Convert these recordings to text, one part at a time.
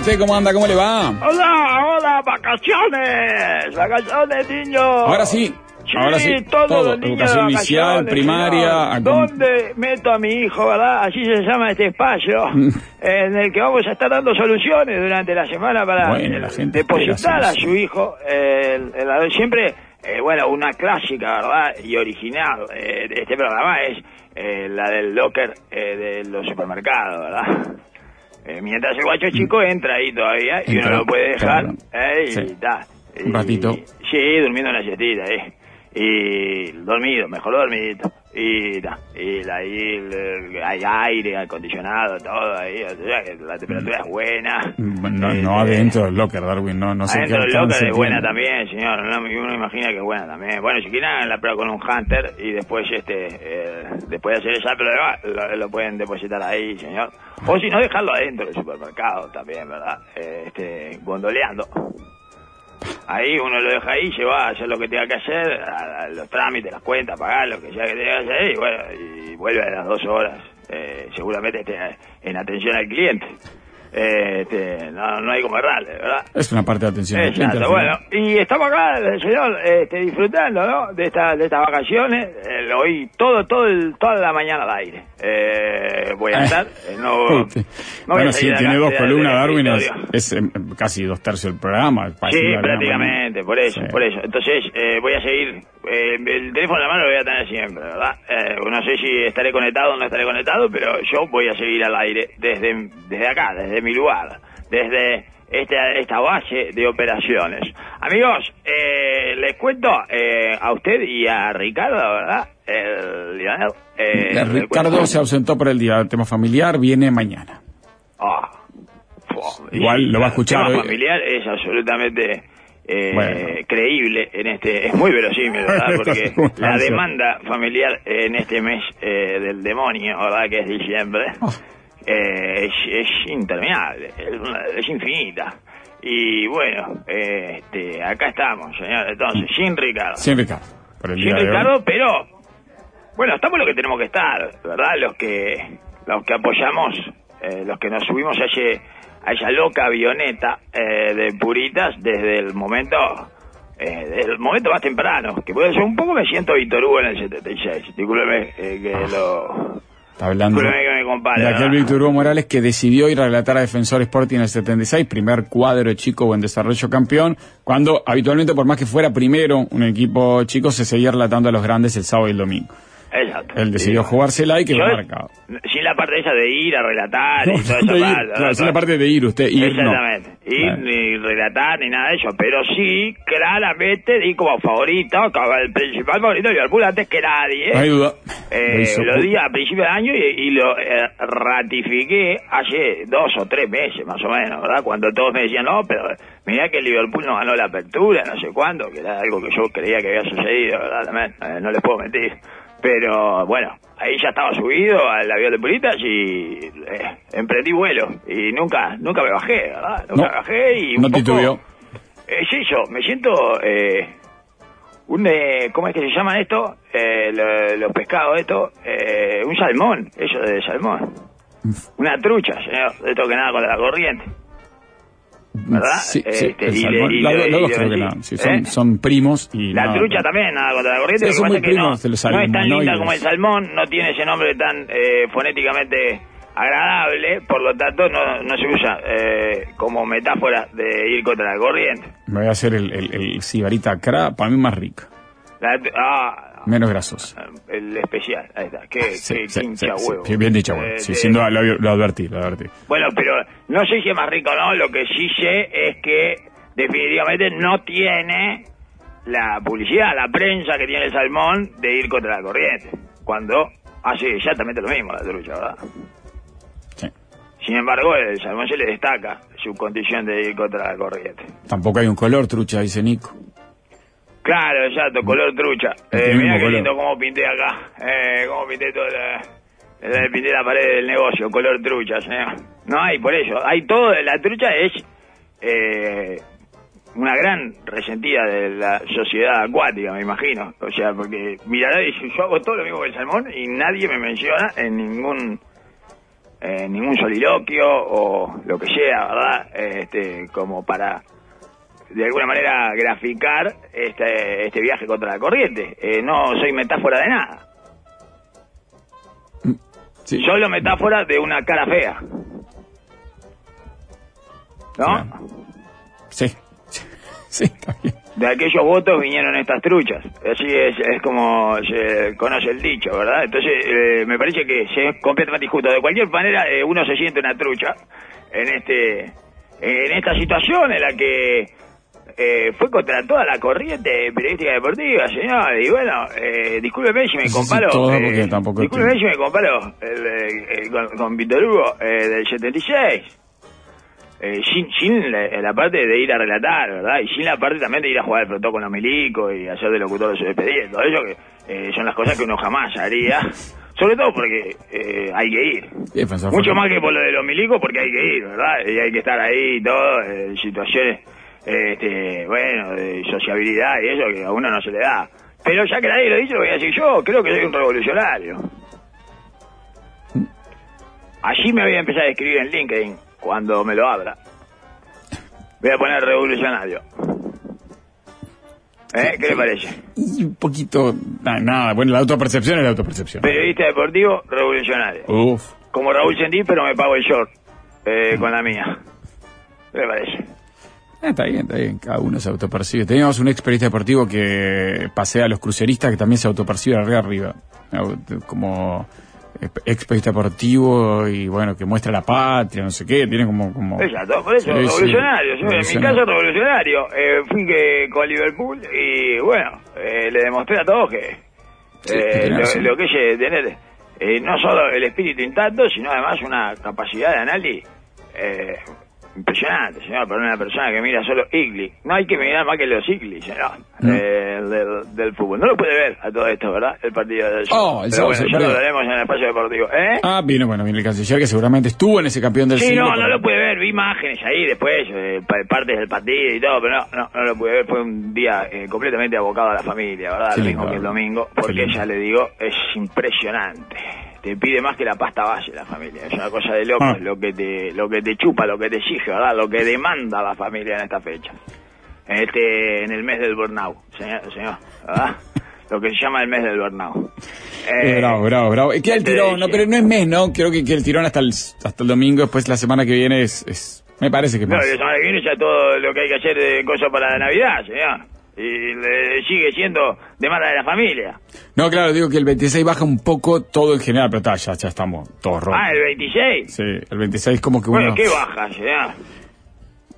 Usted. ¿Cómo anda? ¿Cómo le va? Hola, hola, vacaciones, vacaciones, niños. Ahora sí. Sí, Ahora sí. Todo. niños Educación inicial, primaria. ¿Dónde meto a mi hijo, verdad? Así se llama este espacio, en el que vamos a estar dando soluciones durante la semana para Bueno, la gente depositar a su hijo. eh, el- el- siempre, eh, bueno, una clásica, ¿verdad? Y original eh, de este programa es eh, la del locker eh, de los supermercados, ¿verdad? Eh, mientras el guacho chico entra ahí todavía y uno lo puede dejar claro. eh, y Sí. está. Un ratito. Sí, durmiendo una siestita, eh. Y dormido, mejor dormido. Y, ta, y ahí el- hay aire acondicionado, todo ahí. O sea, que la temperatura es buena. No, Eh, no adentro del locker, Darwin. No, no sé qué Adentro del locker es buena también, señor. ¿no? Uno imagina que es buena también. Bueno, si quieren la prueba con un hunter y después este eh, después de hacer esa prueba lo, lo pueden depositar ahí, señor. O si no, dejarlo adentro del supermercado también, ¿verdad? Eh, este, gondoleando. Ahí uno lo deja ahí, se va a hacer lo que tenga que hacer, los trámites, las cuentas, pagar lo que sea que tenga que hacer y bueno, y vuelve a las dos horas. Eh, seguramente esté en atención al cliente. Eh, este, no, no hay como errarle, ¿verdad? Es una parte de atención. cliente, Exacto, bueno, y estamos acá, el señor, este, disfrutando, ¿no? De, esta, de estas vacaciones, eh, lo oí todo, todo el, toda la mañana al aire. Eh, voy a estar, eh, no, Sí. no voy bueno, salir tiene dos columnas, Darwin. Es, es, em, casi dos tercios del programa. Sí, prácticamente, por eso, Sí. por eso. Entonces, eh, voy a seguir, eh, el teléfono en la mano lo voy a tener siempre, ¿verdad? Eh, no sé si estaré conectado o no estaré conectado, pero yo voy a seguir al aire desde, desde acá, desde mi lugar, desde esta, esta base de operaciones. Amigos, eh, les cuento eh, a usted y a Ricardo, ¿verdad? El Lionel. eh, Eh, Ricardo se ausentó por el día del tema familiar, viene mañana. Ah, Igual y lo va a el escuchar tema hoy. familiar es absolutamente eh, Bueno. creíble en este, es muy verosímil, ¿verdad? Porque la demanda familiar en este mes eh, del demonio, ¿verdad? Que es diciembre, Oh. Eh, es, es interminable, es, es infinita. Y bueno, eh, este, acá estamos, señor. Entonces, sin Ricardo. Sin Ricardo. Por el Sin día de hoy. Ricardo, pero bueno, estamos lo que tenemos que estar, ¿verdad? Los que los que apoyamos, eh, los que nos subimos a ese a esa loca avioneta eh, de puritas desde el momento eh, desde el momento más temprano, que puede ser un poco me siento Víctor Hugo en el 76, discúlpeme eh, que lo Está hablando me de aquel. Víctor Hugo Morales que decidió ir a relatar a Defensor Sporting en el 76, primer cuadro chico o en desarrollo campeón, cuando habitualmente, por más que fuera primero un equipo chico, se seguía relatando a los grandes el sábado y el domingo. Exacto. Él decidió jugársela y quedó marcado. Sin la parte esa de ir a relatar y No, ir, parte, claro, ¿verdad? sin la parte de ir, usted ir no. Exactamente. Ir Claro. ni relatar ni nada de eso, pero sí, claramente di como favorito, como el principal favorito de Liverpool antes que nadie. No hay duda. Eh, Lo di a principio de año y, y lo eh, ratifiqué hace dos o tres meses más o menos, ¿verdad? Cuando todos me decían, no, pero mirá que Liverpool no ganó la apertura, no sé cuándo, que era algo que yo creía que había sucedido, ¿verdad? También, eh, no les puedo mentir. Pero bueno, ahí ya estaba subido al avión de Pulitas y eh, emprendí vuelo. Y nunca nunca me bajé, ¿verdad? Nunca No, me bajé y un no poco-. Es eso, me siento... Eh, un eh, ¿cómo es que se llaman esto? Eh, lo- los pescados esto, eh, un salmón, eso de salmón. Una trucha, señor, de esto que nada contra la corriente. ¿Verdad? Sí, no. Son, primos y La trucha también, nada contra la corriente. Sí, son muy es que no, primos los no es tan linda como el salmón, no tiene ese nombre tan eh, fonéticamente agradable, por lo tanto no, no se usa eh, como metáfora de ir contra la corriente. Me voy a hacer el, el, el sibarita cra, para mí más rico, La- ah, menos grasoso. el especial, ahí está, qué, Sí, qué sí, hincha sí, sí, huevo. bien dicho, bueno. Eh, sin duda lo, lo advertí, lo advertí. Bueno, pero no sé si es más rico no, lo que sí sé es que definitivamente no tiene la publicidad, la prensa que tiene el salmón de ir contra la corriente, cuando hace exactamente lo mismo la trucha, ¿verdad? Sin embargo, el salmón se le destaca su condición de ir contra la corriente. Tampoco hay un color trucha, dice Nico. Claro, exacto, color trucha. Eh, mirá qué color. lindo cómo pinté acá. Eh, cómo pinté toda la, la- pinté la pared del negocio, color trucha, señor. No hay, por eso. Hay todo, la trucha es eh, una gran resentida de la sociedad acuática, me imagino. O sea, porque mirará y yo hago todo lo mismo que el salmón y nadie me menciona en ningún en ningún soliloquio o lo que sea, ¿verdad? Este, como para de alguna manera graficar este, este viaje contra la corriente. Eh, no soy metáfora de nada. Sí. Solo metáfora de una cara fea. ¿No? Sí. Sí, está bien. De aquellos votos vinieron estas truchas. Así es, es como se conoce el dicho, ¿verdad? Entonces, eh, me parece que es completamente injusto. De cualquier manera, eh, uno se siente una trucha en este en esta situación en la que eh, fue contra toda la corriente periodística deportiva, señor. Y bueno, eh, discúlpeme si me comparo. todo, eh, porque tampoco discúlpeme si me comparo el, eh, eh, con, con Víctor Hugo eh, del 76. Eh, sin, sin la, la parte de ir a relatar, ¿verdad? Y sin la parte también de ir a jugar al protocolo con los milicos y hacer de locutor de su despedida. Todo eso que eh, son las cosas que uno jamás haría. Sobre todo porque eh, hay que ir. Defensor Mucho más que por lo de los milicos porque hay que ir, ¿verdad? Y hay que estar ahí y todo, eh, situaciones, eh, este, bueno, de sociabilidad y eso que a uno no se le da. Pero ya que nadie lo dice, lo voy a decir yo, creo que soy un revolucionario. Allí me voy a empezar a escribir en LinkedIn cuando me lo abra. Voy a poner revolucionario. ¿Eh? ¿Qué le parece? Un poquito. na- Nada, bueno, la autopercepción es la autopercepción. Periodista deportivo, revolucionario. Uf. Como Raúl Sendí, pero me pago el short eh, con la mía. ¿Qué le parece? Eh, está bien, está bien, cada uno se autopercibe. Teníamos un ex periodista deportivo que pasea a los cruceristas que también se autopercibe arriba arriba. Como ex periodista deportivo y bueno, que muestra la patria, no sé qué, tiene como... como Exacto, por eso, Sí, sí. revolucionario. Yo, en mi caso, revolucionario. Eh, fui que, con Liverpool y bueno, eh, le demostré a todos que Sí, eh, lo, lo que es eh, tener eh, no solo el espíritu intacto, sino además una capacidad de análisis eh, impresionante, señor, para una persona que mira solo Igli. No hay que mirar más que los Igli, señor, Mm. eh, del, del fútbol. No lo puede ver a todo esto, ¿verdad? El partido de Oh, el Pero bueno, ya lo veremos en el espacio deportivo. ¿Eh? Ah, vino, bueno, viene el canciller que seguramente estuvo en ese campeón del Sí, siglo. no, no lo pude ver, vi imágenes ahí después, eh, pa- partes del partido y todo, pero no, no, no lo pude ver, fue un día eh, completamente abocado a la familia, ¿verdad? Lo lindo. mismo que el domingo, porque ya le digo, es impresionante. Te pide más que la pasta base la familia, es una cosa de loco, Ah. lo que te lo que te chupa, lo que te exige, ¿verdad? Lo que demanda la familia en esta fecha. En este en el mes del burnout, señor, señor ¿verdad? Lo que se llama el mes del burnout. Eh, bravo, bravo, bravo. Eh, Queda el este, tirón, no, pero no es mes, ¿no? Creo que, que el tirón hasta el, hasta el domingo, después la semana que viene es... es me parece que No, la semana que viene ya todo lo que hay que hacer de cosas para la Navidad, señor. Y le sigue siendo demanda de la familia. No, claro, digo que el 26 baja un poco todo en general, pero está, ya, ya estamos todos rotos. Ah, el 26. Sí, el 26 como que uno... Bueno, ¿qué baja, señor?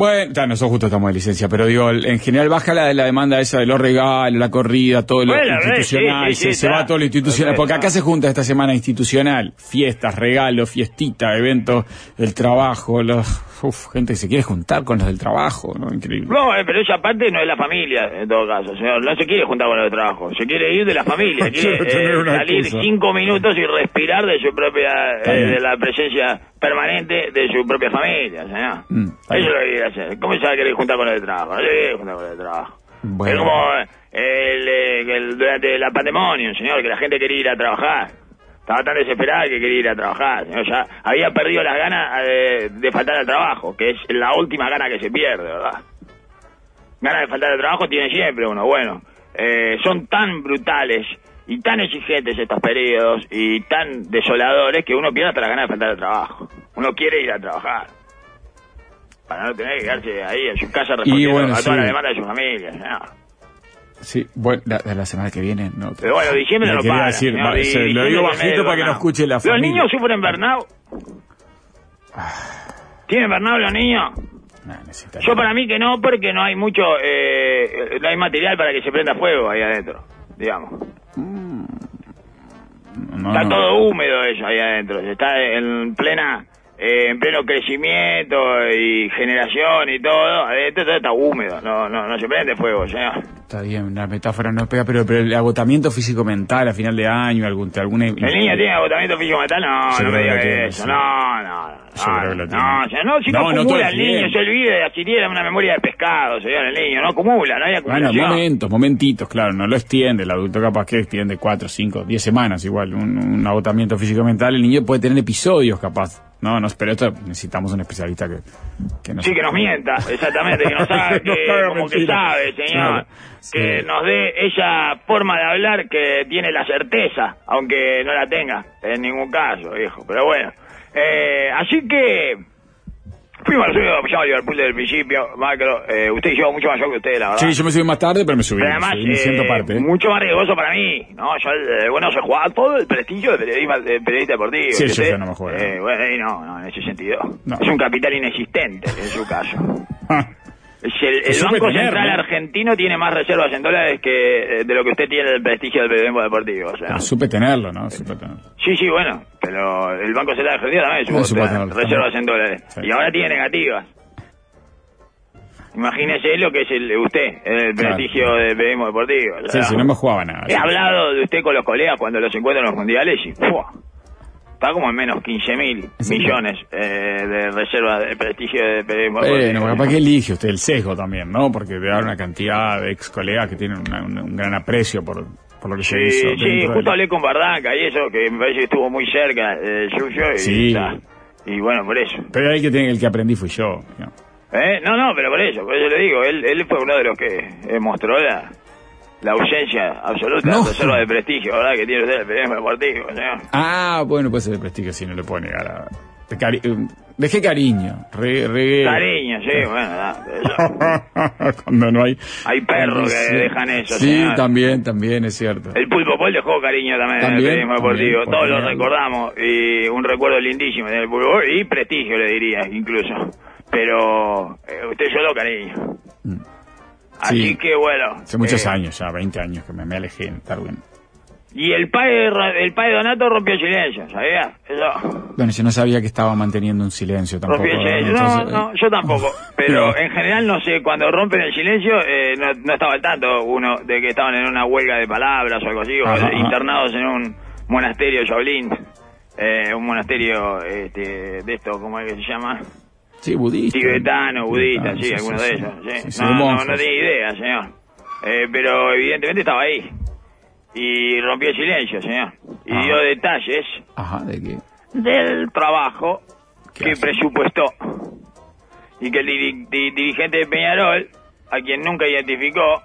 Bueno, nosotros justo estamos de licencia, pero digo, en general baja la, la demanda esa de los regalos, la corrida, todo lo Bueno, institucional, sí, sí, se, sí, se va todo lo institucional, porque acá se junta esta semana institucional, fiestas, regalos, fiestita, eventos, el trabajo, los, uf, gente que se quiere juntar con los del trabajo, ¿no? Increíble. No, eh, pero esa parte no es la familia, en todo caso, señor. No se quiere juntar con los de trabajo. Se quiere ir de la familia. Quiere eh, salir excusa. cinco minutos y respirar de su propia... Eh, de la presencia permanente de su propia familia, señor. Mm, Eso es lo que quiere hacer. ¿Cómo se va a querer juntar con de trabajo? No se quiere juntar con de trabajo. Bueno. Es como el, eh, el- durante la pandemia, señor, que la gente quería ir a trabajar. Estaba tan desesperada que quería ir a trabajar. Señor, ya había perdido las ganas eh, de faltar al trabajo, que es la última gana que se pierde, ¿verdad? Ganas de faltar al trabajo tiene siempre uno. Bueno, eh, son tan brutales y tan exigentes estos periodos y tan desoladores que uno pierde hasta las ganas de faltar al trabajo. Uno quiere ir a trabajar. Para no tener que quedarse ahí en su casa respondiendo bueno, a sí. toda la demanda de su familia. Sí, bueno, la, la semana que viene, no. Pero bueno, diciembre no quería para. decir, se- lo digo bajito para que no escuche la ¿Los familia. niños sufren burnout? ¿Tienen burnout los niños? Nah, Yo para mí que no, porque no hay mucho, eh, no hay material para que se prenda fuego ahí adentro, digamos. No, Está no. todo húmedo eso ahí adentro, está en plena eh, en pleno crecimiento y generación y todo, adentro todo está húmedo, no, no, no se prende fuego, señor. Está bien, la metáfora no pega, pero, pero el agotamiento físico-mental a final de año, algún, alguna... ¿El niño tiene agotamiento físico-mental? No, no me que diga tiene, eso, sí. no, no, no. Seguro que lo No, tiene. no, o sea, no, si no, No, no acumula el el niño, se olvida de adquirir una memoria de pescado, señor, el niño, no acumula, no hay Bueno, acumulación. momentos, momentitos, claro, no lo extiende. El adulto capaz que extiende cuatro, cinco, diez semanas igual, un, un agotamiento físico-mental. El niño puede tener episodios capaz. No, no, pero esto necesitamos un especialista que, que nos... Sí, que nos mienta, exactamente, que nos haga, que, sabe, señor. Sí. Que nos dé esa forma de hablar que tiene la certeza, aunque no la tenga en ningún caso, viejo. Pero bueno, eh, así que fuimos al suyo, ya Liverpool desde el principio, Macro. Eh, usted y yo mucho mayor que usted, la verdad. Sí, yo me subí más tarde, pero me subí. Pero además, me siento eh, parte. ¿eh? mucho más riesgoso para mí. No, yo, eh, bueno, se jugaba todo el prestigio de periodismo, de periodista deportivo. Sí, ¿y yo ya no me juego. Eh, bueno, no, no, en ese sentido. No. Es un capital inexistente en su caso. Ah, el, el Banco tener, Central ¿no? Argentino tiene más reservas en dólares que eh, de lo que usted tiene del prestigio del periodismo deportivo. O sea. pero supe tenerlo, ¿no? Supe tenerlo. Sí, sí, bueno, pero el Banco Central Argentino también supo Ah, tenerlo, reservas también. en dólares. Sí. Y ahora tiene negativas. Imagínese lo que es el, usted, el Claro. prestigio del periodismo deportivo. o Sí, sea. sí, no me jugaba nada. He hablado de usted con los colegas cuando los encuentro en los mundiales y. está como en menos 15 mil millones eh, de reservas de prestigio de periodismo Bueno, deportivo. capaz que elige usted el sesgo también, ¿no? Porque debe haber una cantidad de ex colegas que tienen una- un, un gran aprecio por, por lo que Sí, hizo. sí, justo del- hablé con Bardanca y eso, que me parece que estuvo muy cerca eh, suyo y, Sí. y bueno, por eso. Pero el que, tiene- el que aprendí fui yo. ¿no? ¿Eh? No, no, pero por eso, por eso le digo, él, él fue uno de los que eh, mostró la, la ausencia absoluta No. de reserva de prestigio, ¿verdad? Que tiene usted el periodismo deportivo, señor. Ah, bueno, puede ser de prestigio, si no le puedo negar. A... cari- eh, Dejé cariño. Re. Cariño, sí, bueno, nada, eso. Cuando no hay. Hay perros que Sí. dejan eso, Sí, señor. también, también, es cierto. El Pulpo Pol dejó cariño también, en el periodismo deportivo. también, Todos lo recordamos. Y un recuerdo lindísimo del Pulpo Pol y prestigio, le diría, incluso. Pero eh, usted lloró cariño. Así Sí. que bueno. Hace muchos eh, años, ya 20 años que me, me alejé en Darwin. Y el padre, el padre Donato rompió el silencio, ¿sabía? Eso. Bueno, yo no sabía que estaba manteniendo un silencio tampoco. Rompió el silencio. entonces, no, no, yo tampoco. Pero en general, no sé, cuando rompen el silencio, eh, no, no estaba al tanto uno de que estaban en una huelga de palabras o algo así, o ajá. internados en un monasterio Shaolin. Eh, un monasterio este, de esto, ¿cómo es que se llama? Sí, budista. Tibetano, budista, Tibetano, sí, alguno de ellos. sí. Sí, sí, no, no, no tenía idea, señor. Eh, pero evidentemente estaba ahí. Y rompió el silencio, señor. Y dio detalles Ajá, ¿de qué? del trabajo ¿Qué que hace? presupuestó. Y que el diri- di- dirigente de Peñarol, a quien nunca identificó,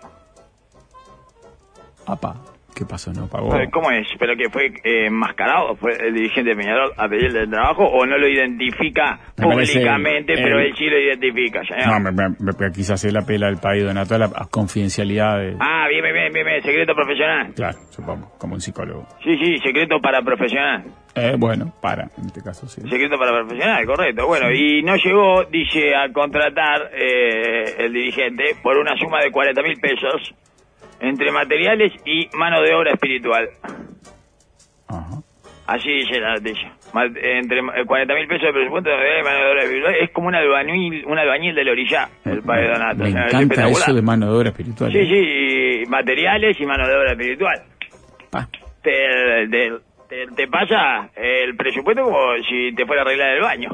Apa, ¿qué pasó? ¿No pagó? ¿cómo es? ¿Pero que fue eh, enmascarado? ¿Fue el dirigente de Peñarol a pedirle el trabajo o no lo identifica públicamente, el- pero el- él sí lo identifica, señor? No, me, me, me- quizás se la pela del país Donato a la a confidencialidad de... Ah, bien, bien, bien, bien, bien, secreto profesional. Claro, supongo, como un psicólogo. Sí, sí, secreto para profesional. Eh, bueno, para, en este caso sí. Secreto para profesional, correcto. Bueno, y no llegó, dice, a contratar eh, el dirigente por una suma de 40 mil pesos entre materiales y mano de obra espiritual. Ajá. Así dice la noticia. Entre eh, 40 mil pesos de presupuesto de mano de obra espiritual. Es como un albañil, un albañil del Orillá, el padre Donato. Me es encanta espectacular. eso de mano de obra espiritual. Sí, ¿eh? sí, y materiales y mano de obra espiritual. Pa. Te, te, te- te pasa el presupuesto como si te fuera a arreglar el baño.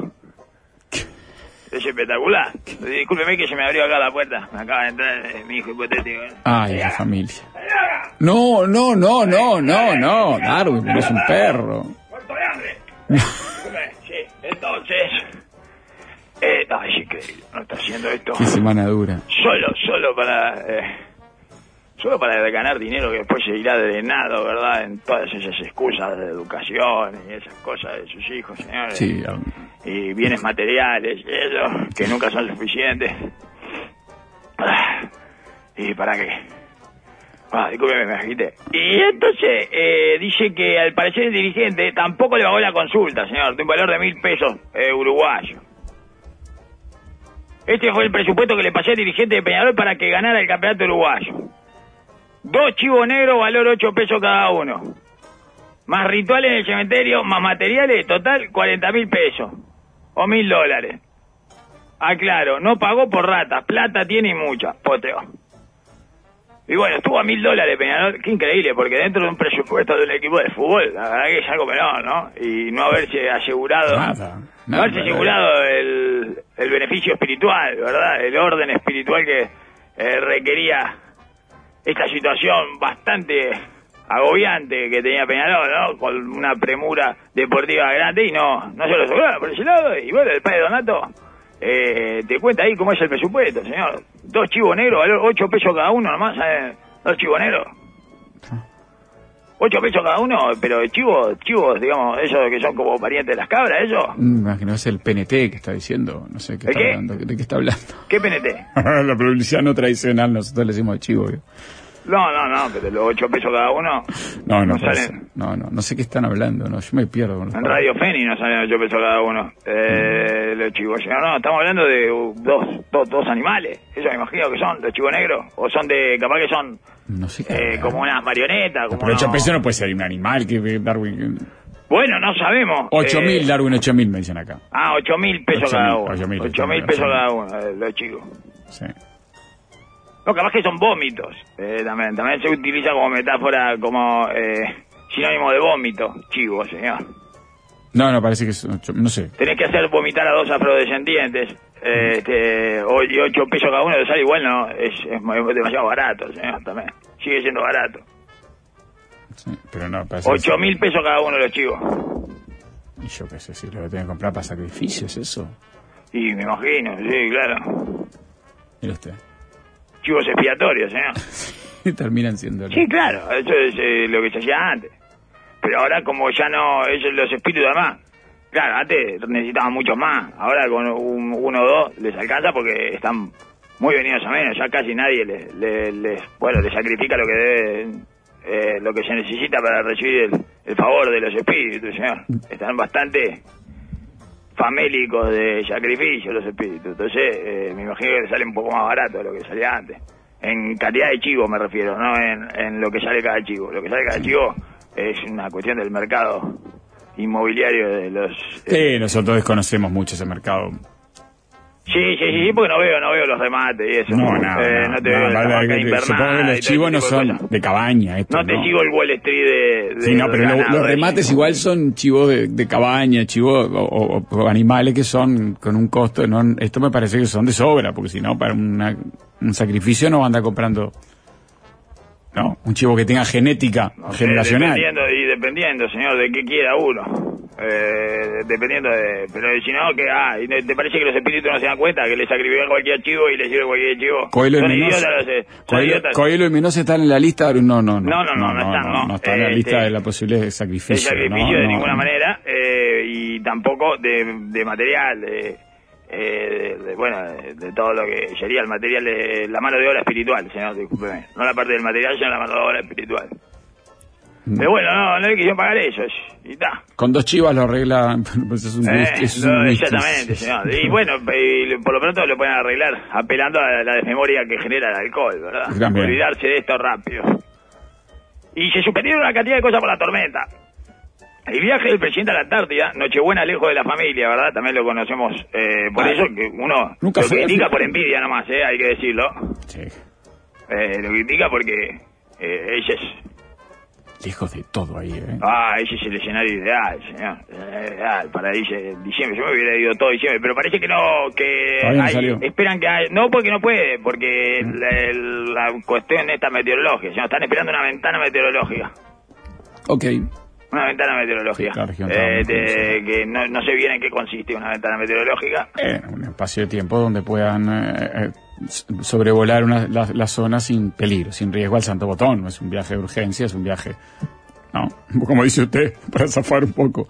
Es espectacular. Discúlpeme que se me abrió acá la puerta. Me acaba de entrar eh, mi hijo hipotético. ¿eh? Ay, la familia. No, no, no, no, no, no. Darwin, eres un perro. ¡Muerto de hambre! Sí, entonces... Eh, ay, es increíble. No está haciendo esto. Qué semana dura. Solo, solo para... eh, solo para ganar dinero que después se irá drenado, ¿verdad? En todas esas excusas de educación y esas cosas de sus hijos, señores. Sí, Darwin. y bienes materiales, y eso, que nunca son suficientes. ¿Y para qué? Ah, discúlpeme, me agité. Y entonces eh, dice que al parecer el dirigente tampoco le pagó la consulta, señor, de un valor de mil pesos eh, uruguayos. Este fue el presupuesto que le pasé al dirigente de Peñarol para que ganara el campeonato uruguayo. Dos chivos negros, valor ocho pesos cada uno. Más rituales en el cementerio, más materiales, total 40 mil pesos. o mil dólares. Aclaro, no pagó por ratas, plata tiene y mucha, poteo. Y bueno, estuvo a mil dólares Peñarol, qué increíble, porque dentro de un presupuesto de un equipo de fútbol, la verdad que es algo menor, ¿no? Y no haberse asegurado, Nada, no haberse nada. asegurado el, el beneficio espiritual, ¿verdad? El orden espiritual que eh, requería esta situación bastante agobiante que tenía Peñarol, ¿no? Con una premura deportiva grande y no, no se lo sobraba por ese lado. Y bueno, el padre Donato eh, te cuenta ahí cómo es el presupuesto, señor. Dos chivos negros, valor ocho pesos cada uno nomás, ¿sabes? Dos chivos negros. Ocho pesos cada uno, pero chivos, chivos, digamos, esos que son como parientes de las cabras, eso. Mm, Me imagino es el PNT que está diciendo, no sé qué ¿El está qué? hablando, ¿de qué está hablando? ¿Qué PNT? la publicidad no tradicional, nosotros le decimos chivo. No, no, no, pero los ocho pesos cada uno No, no, no salen. no, no, no sé qué están hablando, no, yo me pierdo con los En Radio Feni no salen 8 pesos cada uno. Eh, los chivos. No, no, estamos hablando de uh, dos, dos, dos animales. Eso me imagino que son, los chivos negros. O son de, capaz que son No sé qué. eh, como unas marionetas. Como Pero 8 unos- pesos no puede ser un animal que Darwin. Bueno, no sabemos. 8 Eh, mil, Darwin 8 mil me dicen acá. Ah, 8 mil pesos 8.000, cada uno. 8.000, 8 mil pesos cada uno, los chicos. Sí. No, capaz que son vómitos. Eh, también, también se utiliza como metáfora, como eh, sinónimo de vómito. Chivo, señor. No, no, parece que es ocho- no sé. tenés que hacer vomitar a dos afrodescendientes eh, este, y ocho pesos cada uno de sal igual no es, demasiado barato señor también sigue siendo barato Sí, pero no, parece ocho mil pesos cada uno los chivos Y yo qué sé, si lo tienen que comprar para sacrificios, eso. y me imagino sí claro Mire usted. Chivos expiatorios señor Y terminan siendo. sí claro eso es eh, lo que se hacía antes. Pero ahora como ya no ellos los espíritus además claro antes necesitaban muchos más. Ahora con un, uno o dos les alcanza porque están muy venidos a menos. Ya casi nadie les, les, les- bueno les sacrifica lo que debe eh, lo que se necesita para recibir el, el favor de los espíritus señor. Están bastante famélicos de sacrificio los espíritus. Entonces eh, me imagino que sale un poco más barato de lo que salía antes. En calidad de chivo me refiero no en, en lo que sale cada chivo. Lo que sale cada chivo es una cuestión del mercado inmobiliario de los Sí, nosotros desconocemos mucho ese mercado. Sí, sí, sí, porque no veo, no veo los remates y eso. No, no, Eh, no, te no, veo la que- invernal Supongo que los chivos no son de cabaña. Esto, No te sigo el Wall Street de... de Sí, no, pero lo- los remates igual son chivos de, de cabaña, chivos o, o- o animales que son con un costo. No, esto me parece que son de sobra, porque si no, para una- un sacrificio no anda comprando. No, un chivo que tenga genética generacional. dependiendo, y dependiendo, señor, de qué quiera uno. Eh, dependiendo de... Pero si no, que... Ah, ¿y ¿te parece que los espíritus no se dan cuenta que le sacrifican cualquier chivo y le sirve cualquier chivo? Coelho y son idiotas los... eh, Coelho, idiotas. Coelho y están en la lista. No, no, no. No, no, no, no están, no. No están en la Este, lista de la posibilidad de sacrificio. de sacrificio no, de no, ninguna no. manera eh, y tampoco de, de material de, eh, de- de- bueno de, de todo lo que sería el material de la mano de obra espiritual señor discúlpeme no la parte del material sino la mano de obra espiritual. Pero bueno no no le quisieron pagar ellos y está Con dos chivas lo arregla. Pues es un Eh, es no, un exactamente señor y bueno y por lo pronto lo pueden arreglar apelando a la desmemoria que genera el alcohol verdad También. olvidarse de esto rápido y se suspendieron una cantidad de cosas por la tormenta El viaje del presidente a la Antártida, Nochebuena lejos de la familia, ¿verdad? También lo conocemos eh, por Ah, eso que uno nunca lo critica por envidia nomás, ¿eh? Hay que decirlo. Sí, Eh, lo critica porque eh, es, lejos de todo ahí, ¿eh? ah, ese es el escenario ideal, señor. Eh, ideal para dice, diciembre. Yo me hubiera ido todo diciembre, pero parece que no, que no hay- salió. esperan que hay, no porque no puede, porque la, la cuestión esta meteorológica, señor, están esperando una ventana meteorológica. Ok. Una ventana meteorológica. La región Eh, de- que no, no sé bien en qué consiste una ventana meteorológica. Eh, un espacio de tiempo donde puedan eh, eh, sobrevolar una, la, la zona sin peligro, sin riesgo al santo botón. No es un viaje de urgencia, es un viaje, no, como dice usted, para zafar un poco.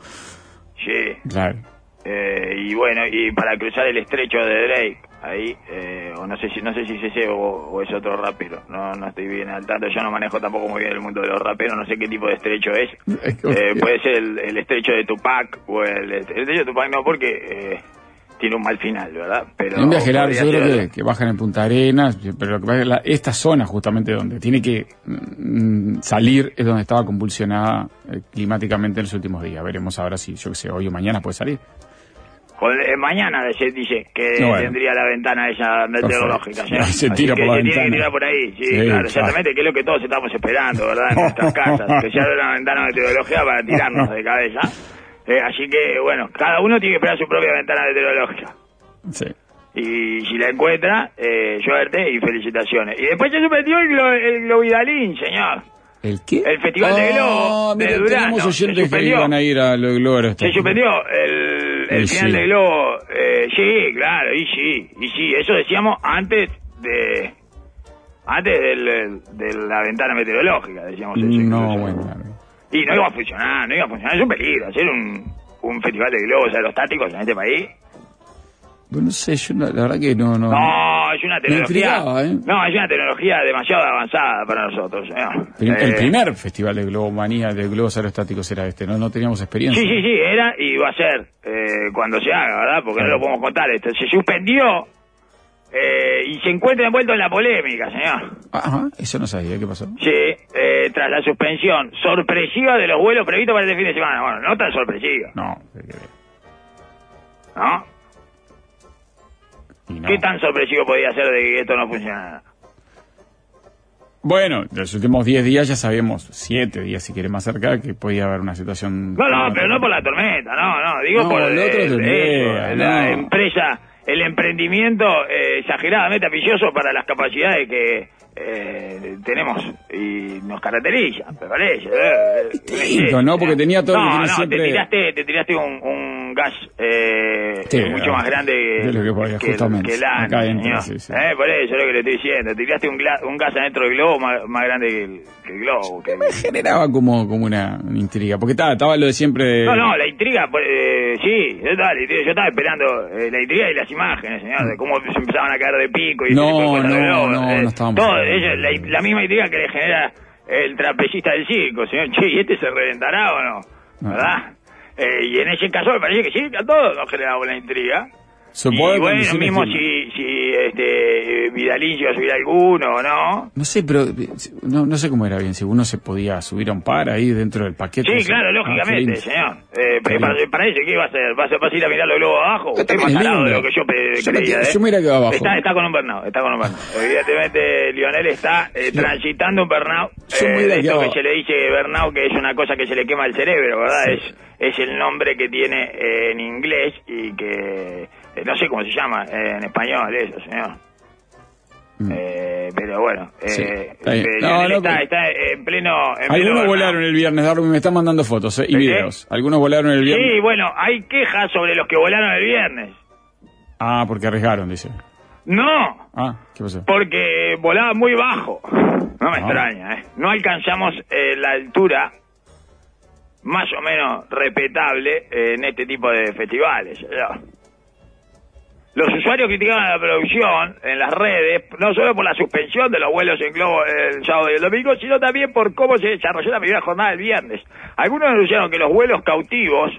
Sí. Claro. Eh, y bueno, y para cruzar el estrecho de Drake, ahí, eh, o no sé si no sé si es ese o, o es otro rapero, no no estoy bien al tanto, yo no manejo tampoco muy bien el mundo de los raperos, no sé qué tipo de estrecho es. Eh, puede ser el, el estrecho de Tupac o el, el estrecho de Tupac no porque eh, tiene un mal final, ¿verdad? Pero un viaje largo, yo creo que, que bajan en Punta Arenas, pero lo que pasa es que la- esta zona justamente donde tiene que mm, salir es donde estaba convulsionada eh, climáticamente en los últimos días. Veremos ahora si, yo que sé, hoy o mañana puede salir. Con, eh, mañana dice que No, bueno. tendría la ventana esa meteorológica. Se Así tira que por la se tiene ventana. que tirar por ahí, sí, Sí, claro, claro. exactamente, que es lo que todos estamos esperando, ¿verdad? En nuestras casas, que se abra una ventana meteorológica para tirarnos de cabeza. Eh, así que, bueno, cada uno tiene que esperar su propia ventana meteorológica. Sí. Y si la encuentra, eh, suerte y felicitaciones. Y después se suspendió el, glo el Glovidalín, señor. ¿El qué? El Festival de Globo de mira, tenemos se oyentes que iban a ir a lo de Globo. Se suspendió el, el final sí. de Globo. Eh, sí, claro, y sí, y sí. Eso decíamos antes de antes del, de la ventana meteorológica, decíamos eso. No, bueno. claro. Y no iba a funcionar, no iba a funcionar. Es un peligro hacer un, un festival de globos aerostáticos en este país. Bueno, no sé, yo no- la verdad que no... no, No, es una tecnología. intrigaba, ¿eh? No, es una tecnología demasiado avanzada para nosotros. señor. Prim- El Eh, primer festival de globomanía de globos aerostáticos era este, ¿no? No teníamos experiencia. Sí, sí, sí, era y va a ser eh, cuando se haga, ¿verdad? Porque no lo podemos contar. Esto se suspendió eh, y se encuentra envuelto en la polémica, señor. Ajá, eso no sabía, ¿qué pasó? Sí, eh, tras la suspensión sorpresiva de los vuelos previstos para este fin de semana. Bueno, no tan sorpresiva, No. ¿no? Y no. ¿Qué tan sorpresivo podía ser de que esto no funcionara? Bueno, en los últimos 10 días ya sabemos, 7 días si quiere más cerca, que podía haber una situación... No, no, pero no por la tormenta, no, no, digo No, por el otro el- la no. empresa, el emprendimiento eh, exageradamente ambicioso para las capacidades que eh, tenemos y nos caracteriza, me parece. eh, eh, ¿no? Porque tenía todo no, que no, siempre- te tiraste, te tiraste un, un gas eh, Sí, mucho más grande lo que podía, que, justamente, que el ano, señor. sí, sí. Eh, por eso es lo que le estoy diciendo. Tiraste un, un gas adentro del globo más, más grande que el, que el globo. que- Me generaba como, como una, intriga, porque estaba, estaba lo de siempre... de- no, no, la intriga, pues, eh, sí, yo estaba, yo estaba esperando eh, la intriga y las imágenes, señor, de cómo se empezaban a caer de pico y No, no, no, eh, no estábamos todo. Ella- la, la misma intriga que le genera el trapecista del circo, señor, che, ¿y este se reventará o no? ¿Verdad? Eh, y en ese caso me parece que sí, que a todos nos generaba la intriga. Supongo y bueno, mismo si, si este, Vidalín iba a subir alguno o no. No sé, pero no, no sé cómo era bien, si uno se podía subir a un par ahí dentro del paquete. Sí, claro, Ah, lógicamente, señor. Eh, para, para eso, ¿qué iba a hacer? ¿Vas a, vas a ir a mirar los globos abajo? Usted más de lo que yo Yo me creía, quedé- ¿eh? yo me abajo. Está, está con un burnout, está con un burnout. Evidentemente, Lionel está eh, transitando un burnout. Me Eh, de esto que se le dice burnout, que es una cosa que se le quema el cerebro, ¿verdad? Es, es el nombre que tiene eh, en inglés y que no sé cómo se llama eh, en español eso, señor. Mm. Eh, pero bueno, eh, Sí, está eh, No, Lionel no, está, está en pleno... En Algunos volaron el viernes, Darwin me están mandando fotos eh, y videos. Algunos volaron el viernes. Sí, bueno, hay quejas sobre los que volaron el viernes. Ah, porque arriesgaron, dice. No, Ah, ¿qué pasó? porque volaba muy bajo. No me Ah. extraña, ¿eh? No alcanzamos eh, la altura más o menos respetable eh, en este tipo de festivales. ¿no? Los usuarios criticaban a la producción en las redes, no solo por la suspensión de los vuelos en globo el sábado y el domingo, sino también por cómo se desarrolló la primera jornada del viernes. Algunos denunciaron que los vuelos cautivos,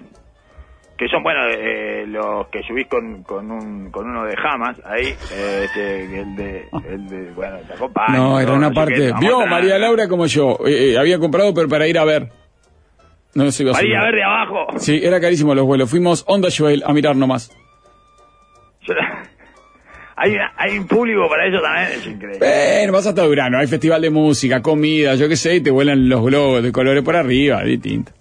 que son, bueno, eh, los que subís con, con, un, con uno de Hamas, ahí, eh, este, el de, el de, bueno, te acompaña, No, era una parte. Vio, María Laura como yo. eh, eh, había comprado, pero para ir a ver. No se iba a subir. a ver de abajo. Sí, era carísimo los vuelos. Fuimos Onda Joel a mirar nomás. Hay, hay un público para eso también, es increíble. Bueno, vas hasta Durano. Hay festival de música, comida, yo qué sé, y te vuelan los globos de colores por arriba, distinto.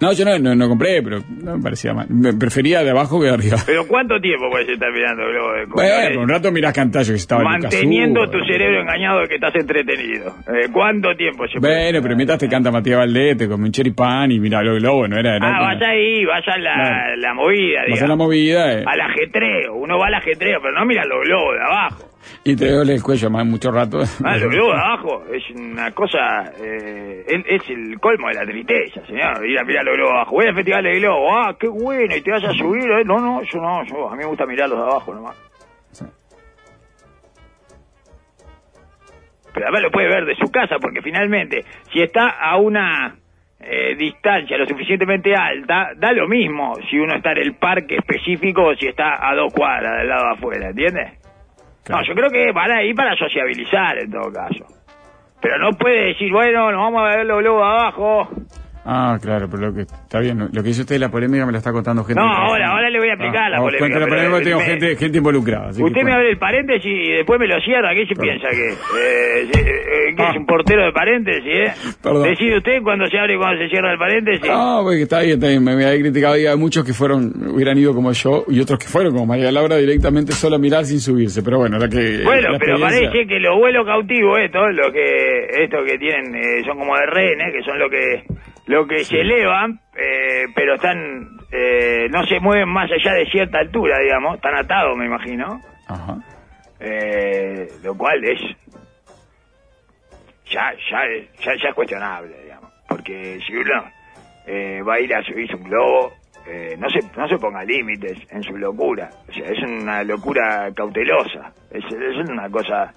No, yo no, no, no compré, pero no me parecía mal. Me prefería de abajo que de arriba. Pero ¿cuánto tiempo puedes estar mirando globo de Bueno, un rato mirás Cantallo que estaba en Manteniendo tu cerebro engañado de que estás entretenido. Eh, ¿Cuánto tiempo se puede? Bueno, pero mientras te canta Matías Valdés, te come un choripán y mira los globos, no era... Ah, era vaya ahí, vaya a la, Claro. la movida, Vas a la digamos. movida eh, Al ajetreo. Uno va al ajetreo, pero no mira los globos de abajo. Y te duele el cuello más mucho rato. Ah, de abajo es una cosa... Eh, es, es el colmo de la tristeza, señor. Ir a mirar los globos abajo. Voy al festival de globos. Ah, qué bueno. Y te vas a subir. eh. No, no, yo no. Yo, a mí me gusta mirarlos de abajo nomás. Sí. pero además lo puede ver de su casa, porque finalmente, si está a una eh, distancia lo suficientemente alta, da lo mismo si uno está en el parque específico o si está a dos cuadras del lado de afuera, ¿entiendes? Claro. No, yo creo que van ahí para sociabilizar en todo caso. Pero no puede decir, bueno, nos vamos a ver los globos abajo. Ah, claro, pero lo que está bien, lo que dice usted de la polémica me lo está contando gente. No, que- ahora, ahora le voy a explicar Ah, la ah, polémica. cuente la polémica, tengo me- gente, gente involucrada. así que Usted me abre el paréntesis y después me lo cierra. ¿Qué se piensa que es? Eh, eh, ¿qué es un portero de paréntesis, eh? Ah. Perdón. Decide usted cuando se abre y cuando se cierra el paréntesis. No, porque está bien, está bien. Me había criticado. Había muchos que fueron, hubieran ido como yo y otros que fueron como María Laura directamente solo a mirar sin subirse. Pero bueno, la que. Bueno, la pero experiencia- parece que los vuelos cautivos, estos, lo que, estos que tienen, eh, son como de rehenes, que son lo que, lo que se elevan, eh, pero están, eh, no se mueven más allá de cierta altura, digamos, están atados, me imagino, Ajá. eh, lo cual es, ya, ya, ya, ya es cuestionable, digamos, porque si uno eh, va a ir a subirse un globo, eh, no se no se ponga límites en su locura, o sea, es una locura cautelosa, es, es una cosa,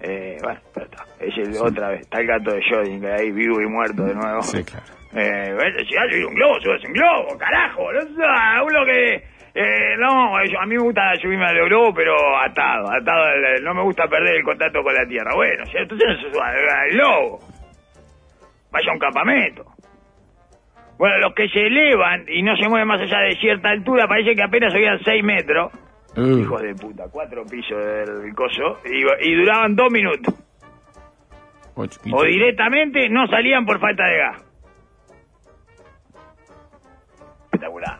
eh, bueno, pero está, es el- otra vez, está el gato de Schrödinger ahí vivo y muerto de nuevo. Sí, claro. Eh, si subir un globo, subes un globo, carajo. No sé, uno que... Eh, no, yo- a mí me gusta subirme al globo, pero atado, atado. al- no me gusta perder el contacto con la tierra. Bueno, si entonces no se suba al globo. Vaya a un campamento. Bueno, los que se elevan y no se mueven más allá de cierta altura, parece que apenas subían 6 metros. Uh, Hijos de puta, cuatro pisos del coso. Y, y duraban dos minutos. O directamente no salían por falta de gas. Espectacular.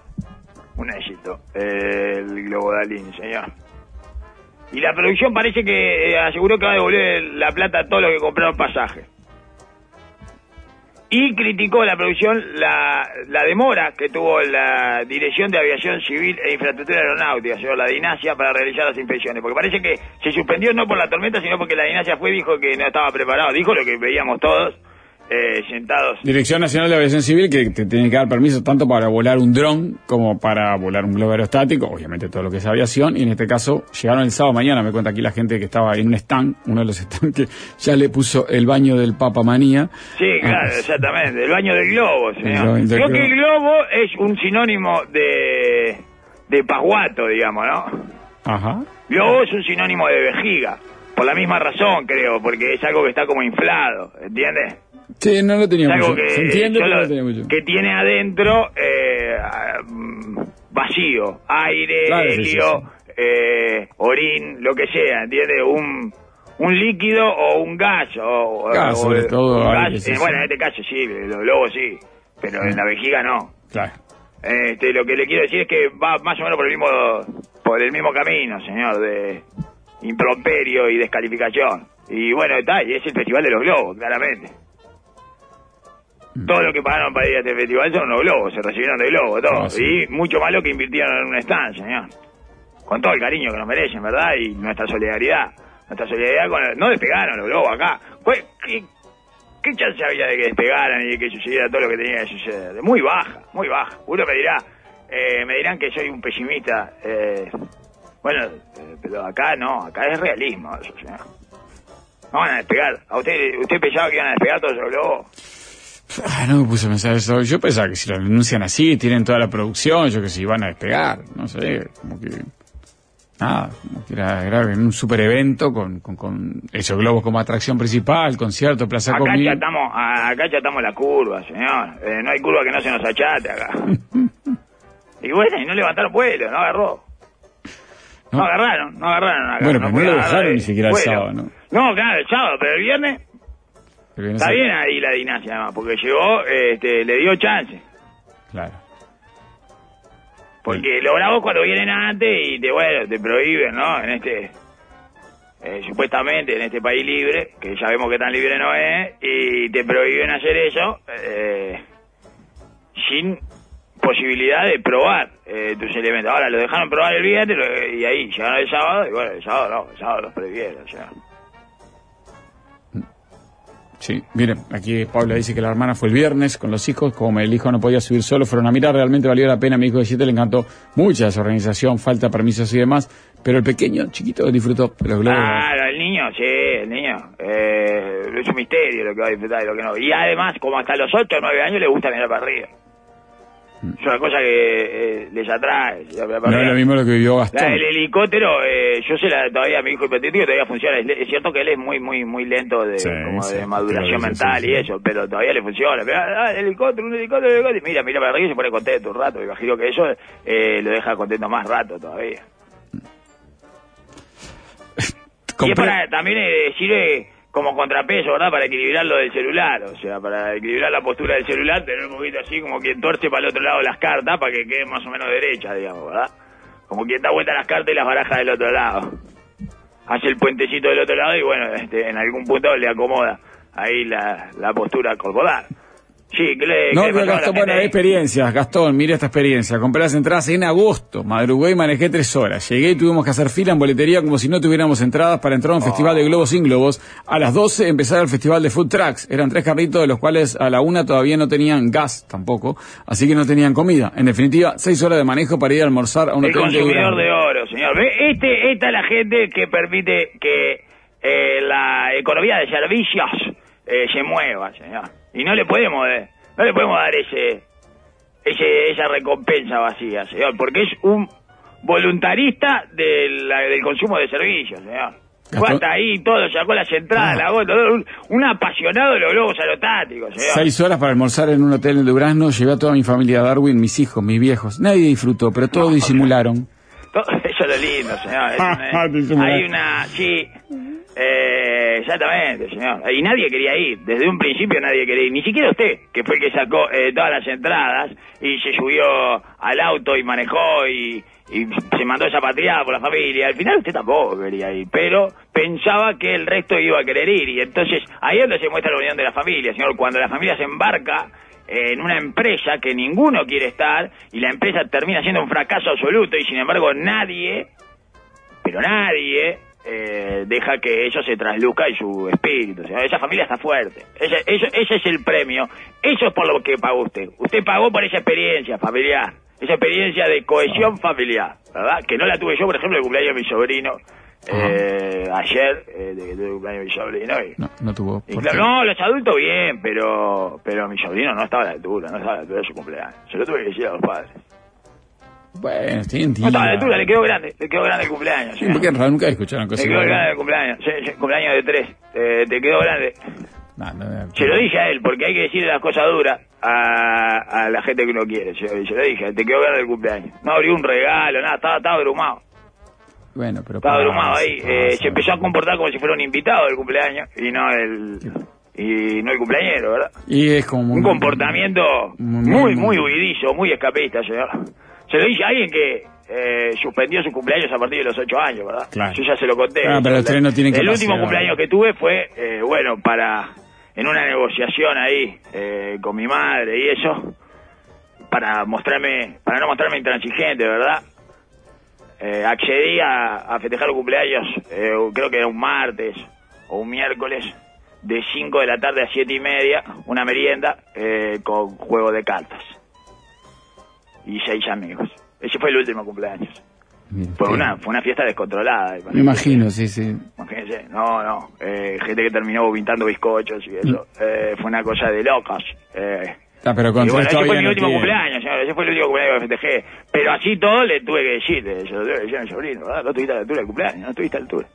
Un éxito. el Globo Dalín, señor. Y la producción parece que eh, aseguró que va a devolver la plata a todos los que compraron pasaje. Y criticó la producción la, la demora que tuvo la Dirección de Aviación Civil e Infraestructura Aeronáutica, señor, la DINASIA, para realizar las inspecciones. Porque parece que se suspendió no por la tormenta, sino porque la DINASIA fue y dijo que no estaba preparado. Dijo lo que veíamos todos eh, sentados. Dirección Nacional de Aviación Civil que te tiene que dar permiso tanto para volar un dron como para volar un globo aerostático, obviamente todo lo que es aviación, y en este caso llegaron el sábado mañana, me cuenta aquí la gente que estaba en un stand, uno de los stands que ya le puso el baño del Papa Manía. Sí, Ah, claro, exactamente. El baño del globo, señor. Creo que el globo es un sinónimo de, de pasguato, digamos, ¿no? Ajá. Globo es un sinónimo de vejiga. Por la misma razón, creo, porque es algo que está como inflado, ¿entiendes? Sí, no lo tenía Es mucho. que, Se entiende, no lo- tenía mucho. que tiene adentro eh, vacío, aire, Claro, sí, sí, helio, eh, orín, lo que sea, ¿entiendes? Un, un líquido o un gas. O, Gas, o- sobre todo, aire, gas, eh. Bueno, en este caso sí, los globos sí, pero en la vejiga no. Claro. Este, lo que le quiero decir es que va más o menos por el mismo por el mismo camino, señor, de improperio y descalificación. Y bueno, está, y es el Festival de los Globos, claramente. Mm. Todo lo que pagaron para ir a este festival son los globos, se recibieron de globo, todo. Ah, sí. Y mucho más lo que invirtieron en un stand, señor. Con todo el cariño que nos merecen, ¿verdad? Y nuestra solidaridad. Nuestra solidaridad con... el- No despegaron los globos acá. ¿Cuál- ¿Qué, qué chance había de que despegaran y de que sucediera todo lo que tenía que suceder? Muy baja, muy baja. Uno me dirá, eh, me dirán que soy un pesimista. eh, bueno, eh, pero acá no, acá es realismo eso, señor. No van a despegar. ¿A usted, usted pensaba que iban a despegar todos los globos? Ah, no me puse a pensar eso. Yo pensaba que si lo anuncian así, tienen toda la producción, yo que si van a despegar, no sé, como que. Nada, como que era, era un super evento con, con, con esos globos como atracción principal, concierto, plaza Acá a- acá chatamos la curva, señor. Eh, no hay curva que no se nos achate acá. y bueno, y no levantaron vuelo, no agarró. No, No. agarraron, no agarraron acá. Bueno, pero no lo dejaron ni siquiera el vuelo. sábado, ¿no? No, claro, el sábado, pero el viernes está bien ahí la dinastía, además, porque llegó, este, le dio chance. Claro. Porque lo bravo es cuando vienen antes y te, bueno, te prohíben, ¿no? En este, eh, supuestamente en este país libre, que ya vemos que tan libre no es, y te prohíben hacer eso eh, sin posibilidad de probar eh, tus elementos. Ahora lo dejaron probar el viernes y ahí llegaron el sábado, y bueno, el sábado no, el sábado los prohibieron. O sea. Sí, miren, aquí Paula dice que la hermana fue el viernes con los hijos, como el hijo no podía subir solo, fueron a mirar, realmente valió la pena, mi hijo de 7 le encantó mucha esa organización, falta permisos y demás, pero el pequeño, chiquito, disfrutó de los globos. Claro, el niño, sí, el niño. Eh, es un misterio lo que va a disfrutar y lo que no. Y además, como hasta los 8 o 9 años le gusta mirar para arriba. Es una cosa que eh, les atrae. No es lo mismo lo que vivió Gastón. La- el helicóptero, eh, yo sé la, todavía mi hijo hipotético todavía funciona. Es, es cierto que él es muy muy muy lento de, Sí, como sí, de maduración mental sí, y eso, pero todavía le funciona. Pero, ah, el helicóptero, un helicóptero, un helicóptero. Mira, mira para arriba y se pone contento un rato. Me imagino que eso eh, lo deja contento más rato todavía. Y es para también eh, sirve como contrapeso, ¿verdad? Para equilibrar lo del celular, o sea, para equilibrar la postura del celular, tener un poquito así como quien tuerce para el otro lado las cartas para que queden más o menos derechas, digamos, ¿verdad? Como quien da vuelta las cartas y las barajas del otro lado. Hace el puentecito del otro lado y bueno, este, en algún punto le acomoda ahí la, la postura corporal. Sí, ¿qué le, No, qué le Gastón, bueno, ahí? experiencias. Gastón, mira esta experiencia. Compré las entradas en agosto. Madrugué y manejé tres horas. Llegué y tuvimos que hacer fila en boletería como si no tuviéramos entradas para entrar a un festival de globos sin globos. A las 12 empezaba el festival de food trucks. Eran tres carritos de los cuales a la una todavía no tenían gas tampoco. Así que no tenían comida. En definitiva, seis horas de manejo para ir a almorzar a un El hotel de consumidor Durazno. de oro, señor. Ve, Este, esta es la gente que permite que eh, la economía de servicios eh, se mueva, señor. Y no le podemos, eh, no le podemos dar ese, ese, esa recompensa vacía, señor, porque es un voluntarista del, consumo de servicios, señor. Fue Gastón- hasta ahí todo, sacó las entradas, Ah. la gota, todo, un, un apasionado de los globos aerostáticos, señor. Seis horas para almorzar en un hotel de Durazno. Llevé a toda mi familia a Darwin, mis hijos, mis viejos. Nadie disfrutó, pero todos No, disimularon. Todo- Eso es lo lindo, señor. Es disimulé. hay una, sí, eh, exactamente, señor. Y nadie quería ir, desde un principio nadie quería ir, ni siquiera usted, que fue el que sacó eh, todas las entradas y se subió al auto y manejó y, y se mandó esa patriada por la familia. Al final usted tampoco quería ir, pero pensaba que el resto iba a querer ir y entonces ahí es donde se muestra la unión de la familia, señor. Cuando la familia se embarca en una empresa que ninguno quiere estar y la empresa termina siendo un fracaso absoluto y sin embargo nadie, pero nadie, eh, deja que eso se trasluzca en su espíritu. O sea, esa familia está fuerte. Ese, eso- ese es el premio. Eso es por lo que pagó usted. Usted pagó por esa experiencia familiar. Esa experiencia de cohesión familiar, ¿verdad? Que no la tuve yo, por ejemplo, el cumpleaños de mi sobrino. eh, ayer, eh, de que tuve el cumpleaños de mi sobrino. Y, No, no tuvo. y claro, no, los adultos bien, pero pero mi sobrino no estaba a la altura, no estaba a la altura de su cumpleaños. Se lo tuve que decir a los padres. Bueno, tienen No tía. estaba a la altura, le quedó grande, le quedó grande el cumpleaños. Sí, porque en realidad nunca escucharon cosas quedó grande el cumpleaños, sí, sí, cumpleaños de tres. Eh, te quedó grande. No, no, no. Se lo dije a él, porque hay que decirle las cosas duras a, a la gente que uno quiere. Se, se lo dije, te quedó grande el cumpleaños. No abrió un regalo, nada, estaba, estaba abrumado. Bueno, pero. Estaba abrumado ahí. Eh, se empezó a comportar como si fuera un invitado del cumpleaños y no el, y no el cumpleañero, ¿verdad? Y es como. Un comportamiento muy- muy, muy- muy huidizo, muy escapista, señor. Se lo dije a alguien que eh, suspendió su cumpleaños a partir de los ocho años, ¿verdad? Claro. Yo ya se lo conté. Ah, pero los tres no tienen El último cumpleaños que tuve fue, eh, bueno, para, en una negociación ahí eh, con mi madre y eso, para mostrarme, para no mostrarme intransigente, ¿verdad? Accedí a, a festejar los cumpleaños, creo que era un martes o un miércoles, de 5 de la tarde a siete y media, una merienda con juego de cartas. Y seis amigos. Ese fue el último cumpleaños. Bien, Fue una, fue una fiesta descontrolada. Me imagino, sí, sí. Imagínense, no, no, eh, gente que terminó vomitando bizcochos y eso. Eh, fue una cosa de locos. Eh, Ah, pero con bueno, ese fue mi no último tiene. cumpleaños, señor. Ese fue el último cumpleaños que festejé. Pero así todo le tuve que decir, eh, se lo tuve que decir a mi sobrino, ¿verdad? No estuviste a la altura del cumpleaños, no estuviste a la altura.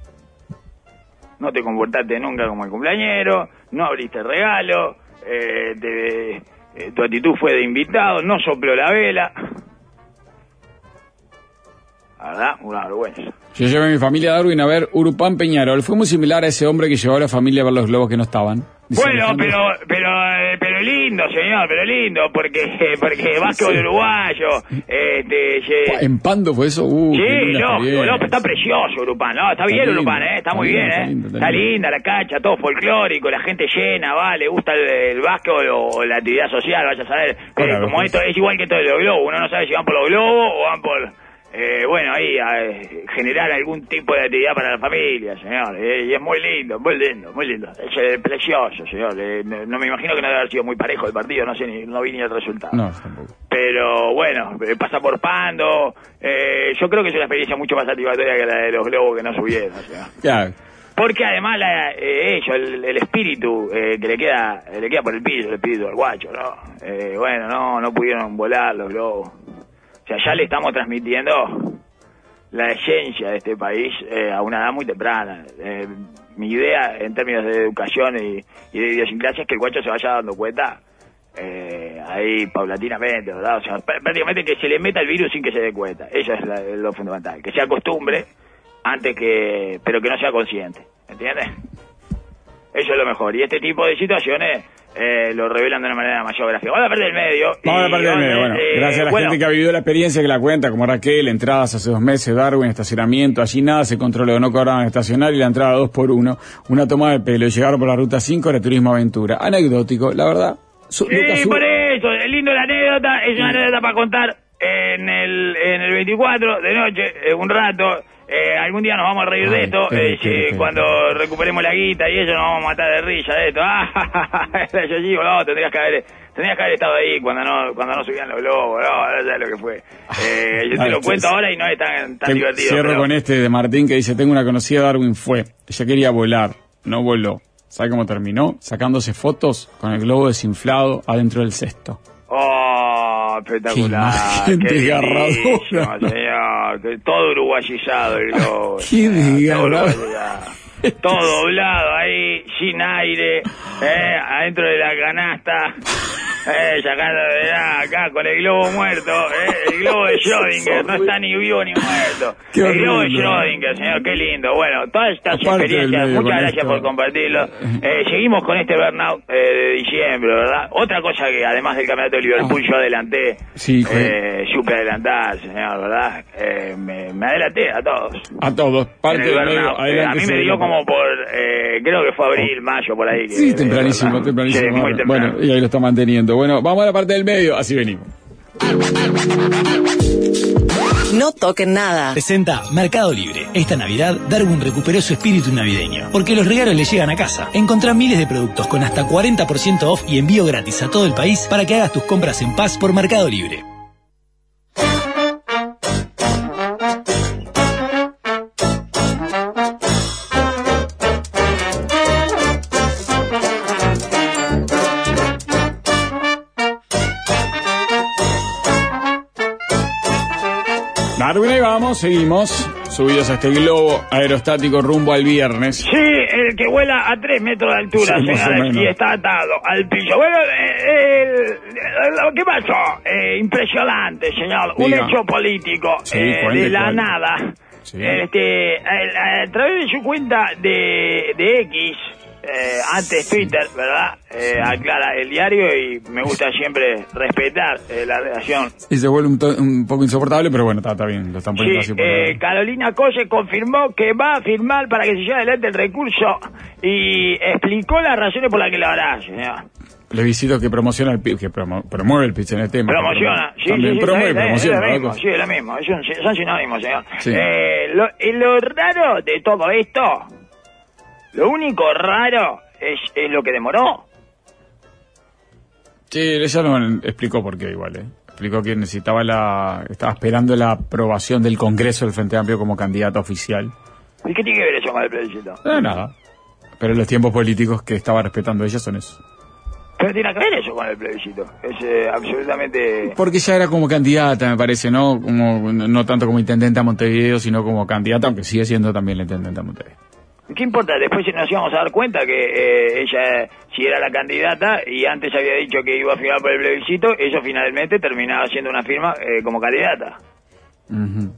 No te comportaste nunca como el cumpleañero, no abriste regalo, eh, te- eh, tu actitud fue de invitado, no sopló la vela. La ¿Verdad? Una vergüenza. Yo llevé a mi familia a Darwin a ver Urupán Peñarol. Fue muy similar a ese hombre que llevó a la familia a ver los globos que no estaban. Bueno, pero, pero, eh, pero lindo, señor, pero lindo, porque, porque básquetbol uruguayo, este, En Pando fue eso. Uh, Sí, no, no, pero está precioso Urupán, no, está, Está bien lindo, Urupán, eh, está, está muy bien, está eh. lindo, está lindo. linda la cancha, todo folclórico, la gente llena, va, le gusta el, el básquetbol o la actividad social, vaya a saber. Eh, Claro, como esto es igual que todo los globos, uno no sabe si van por los globos o van por, eh, bueno, ahí, eh, generar algún tipo de actividad para la familia, señor. eh, y es muy lindo, muy lindo, muy lindo. Es eh, precioso, señor. eh, no, no me imagino que no debe haber sido muy parejo el partido, no sé, ni, no vi ni el resultado No, tampoco. pero bueno, pasa por Pando. Eh, yo creo que es una experiencia mucho más satisfactoria que la de los globos que no subieron. o sea. Ya. Porque además la, eh, ellos, el, el espíritu eh, que le queda le queda por el piso, el espíritu del guacho, ¿no? Eh, bueno, no, no pudieron volar los globos. O sea, ya le estamos transmitiendo la esencia de este país eh, a una edad muy temprana. Eh, mi idea en términos de educación y, y de idiosincrasia es que el guacho se vaya dando cuenta eh, ahí paulatinamente, ¿verdad? O sea, pr- prácticamente que se le meta el virus sin que se dé cuenta. Eso es la- lo fundamental. Que sea costumbre antes que, pero que no sea consciente. ¿Entiendes? Eso es lo mejor. Y este tipo de situaciones eh, lo revelan de una manera mayor gráfica. Vamos a perder el medio. Vamos a perder el medio. Bueno, eh, gracias a la bueno, gente que ha vivido la experiencia que la cuenta, como Raquel, entradas hace dos meses, Darwin, estacionamiento, allí nada se controló, no cobraban estacionar y la entrada dos por uno, una toma de pelo, llegaron por la ruta 5, era turismo aventura. Anecdótico, la verdad. Su- Lucas, Sí, su- por eso, es lindo la anécdota, es una anécdota para contar en el, en el 24 de noche, eh, un rato. Eh, algún día nos vamos a reír de Ay, esto, qué eh, cuando recuperemos la guita y eso nos vamos a matar de risa de esto. Ah, yo allí, no, tendrías que haber, tendrías que haber estado ahí cuando no, cuando no subían los globos, no, no sabes lo que fue. Eh, yo te lo cuento ahora y no es tan, tan divertido. Cierro pero- con este de Martín que dice, tengo una conocida Darwin fue, ella quería volar, no voló. ¿Sabe cómo terminó? Sacándose fotos con el globo desinflado adentro del cesto. Oh, espectacular. Qué Qué desgarradora. señor. Todo uruguayizado el globo. Qué. Todo doblado ahí, sin aire, eh, adentro de la canasta, eh, sacando de acá con el globo muerto, eh, el globo de Schrödinger, no está ni vivo ni muerto. Qué el globo de. Schrödinger, señor, qué lindo. Bueno, todas estas Aparte experiencias, muchas gracias esto. por compartirlo. Eh, seguimos con este burnout eh, de diciembre, ¿verdad? Otra cosa que además del campeonato de Liverpool yo adelanté, Sí, eh, supe adelantar, señor, ¿verdad? Me, me adelanté a todos. A todos, parte el del medio, a mí me dio como por, eh, creo que fue abril, mayo, por ahí. Sí, tempranísimo, tempranísimo. Sí, muy Bueno, temprano. Bueno, y ahí lo está manteniendo. Bueno, vamos a la parte del medio, así venimos. No toquen nada. Presenta Mercado Libre. Esta Navidad, Darwin recuperó su espíritu navideño, porque los regalos le llegan a casa. Encontrá miles de productos con hasta 40% off y envío gratis a todo el país para que hagas tus compras en paz por Mercado Libre. Darwin, ahí vamos, seguimos. Subidos a este globo aerostático rumbo al viernes. Sí, el que vuela a 3 metros de altura, Sí, y está atado al piso. Bueno, eh, el- ¿qué pasó? Eh, impresionante, señor. Un hecho político Sí, eh, cuente, de la cuente. nada. Sí. Este, a, a través de su cuenta de, de X, eh, antes Twitter, ¿verdad? Eh, aclara el diario y me gusta siempre respetar eh, la relación Y se vuelve un, un poco insoportable, pero bueno, está, está bien, lo están poniendo Sí, así por eh, Carolina Colle confirmó que va a firmar para que se lleve adelante el recurso y explicó las razones por las que lo hará, señor. Plebiscito que promociona el que promo- promueve el pitch en el tema. Promociona, sí, sí, También sí, promueve y está bien, promociona. es lo la mismo, sí, es lo mismo, es un- son sinónimos, señor. Sí. Eh, lo, y lo raro de todo esto, lo único raro es, es lo que demoró. Sí, ella no explicó por qué igual, ¿eh? Explicó que necesitaba la... Estaba esperando la aprobación del Congreso del Frente Amplio como candidata oficial. ¿Y qué tiene que ver eso con el plebiscito? Nada. Pero los tiempos políticos que estaba respetando ella son eso. ¿Qué tiene que ver eso con el plebiscito? Es eh, absolutamente... Porque ella era como candidata, me parece, ¿no? Como, no tanto como intendente a Montevideo, sino como candidata, aunque sigue siendo también la intendente a Montevideo. ¿Qué importa? Después nos íbamos a dar cuenta que eh, ella, si era la candidata y antes había dicho que iba a firmar por el plebiscito, eso finalmente terminaba haciendo una firma eh, como candidata. Ujú.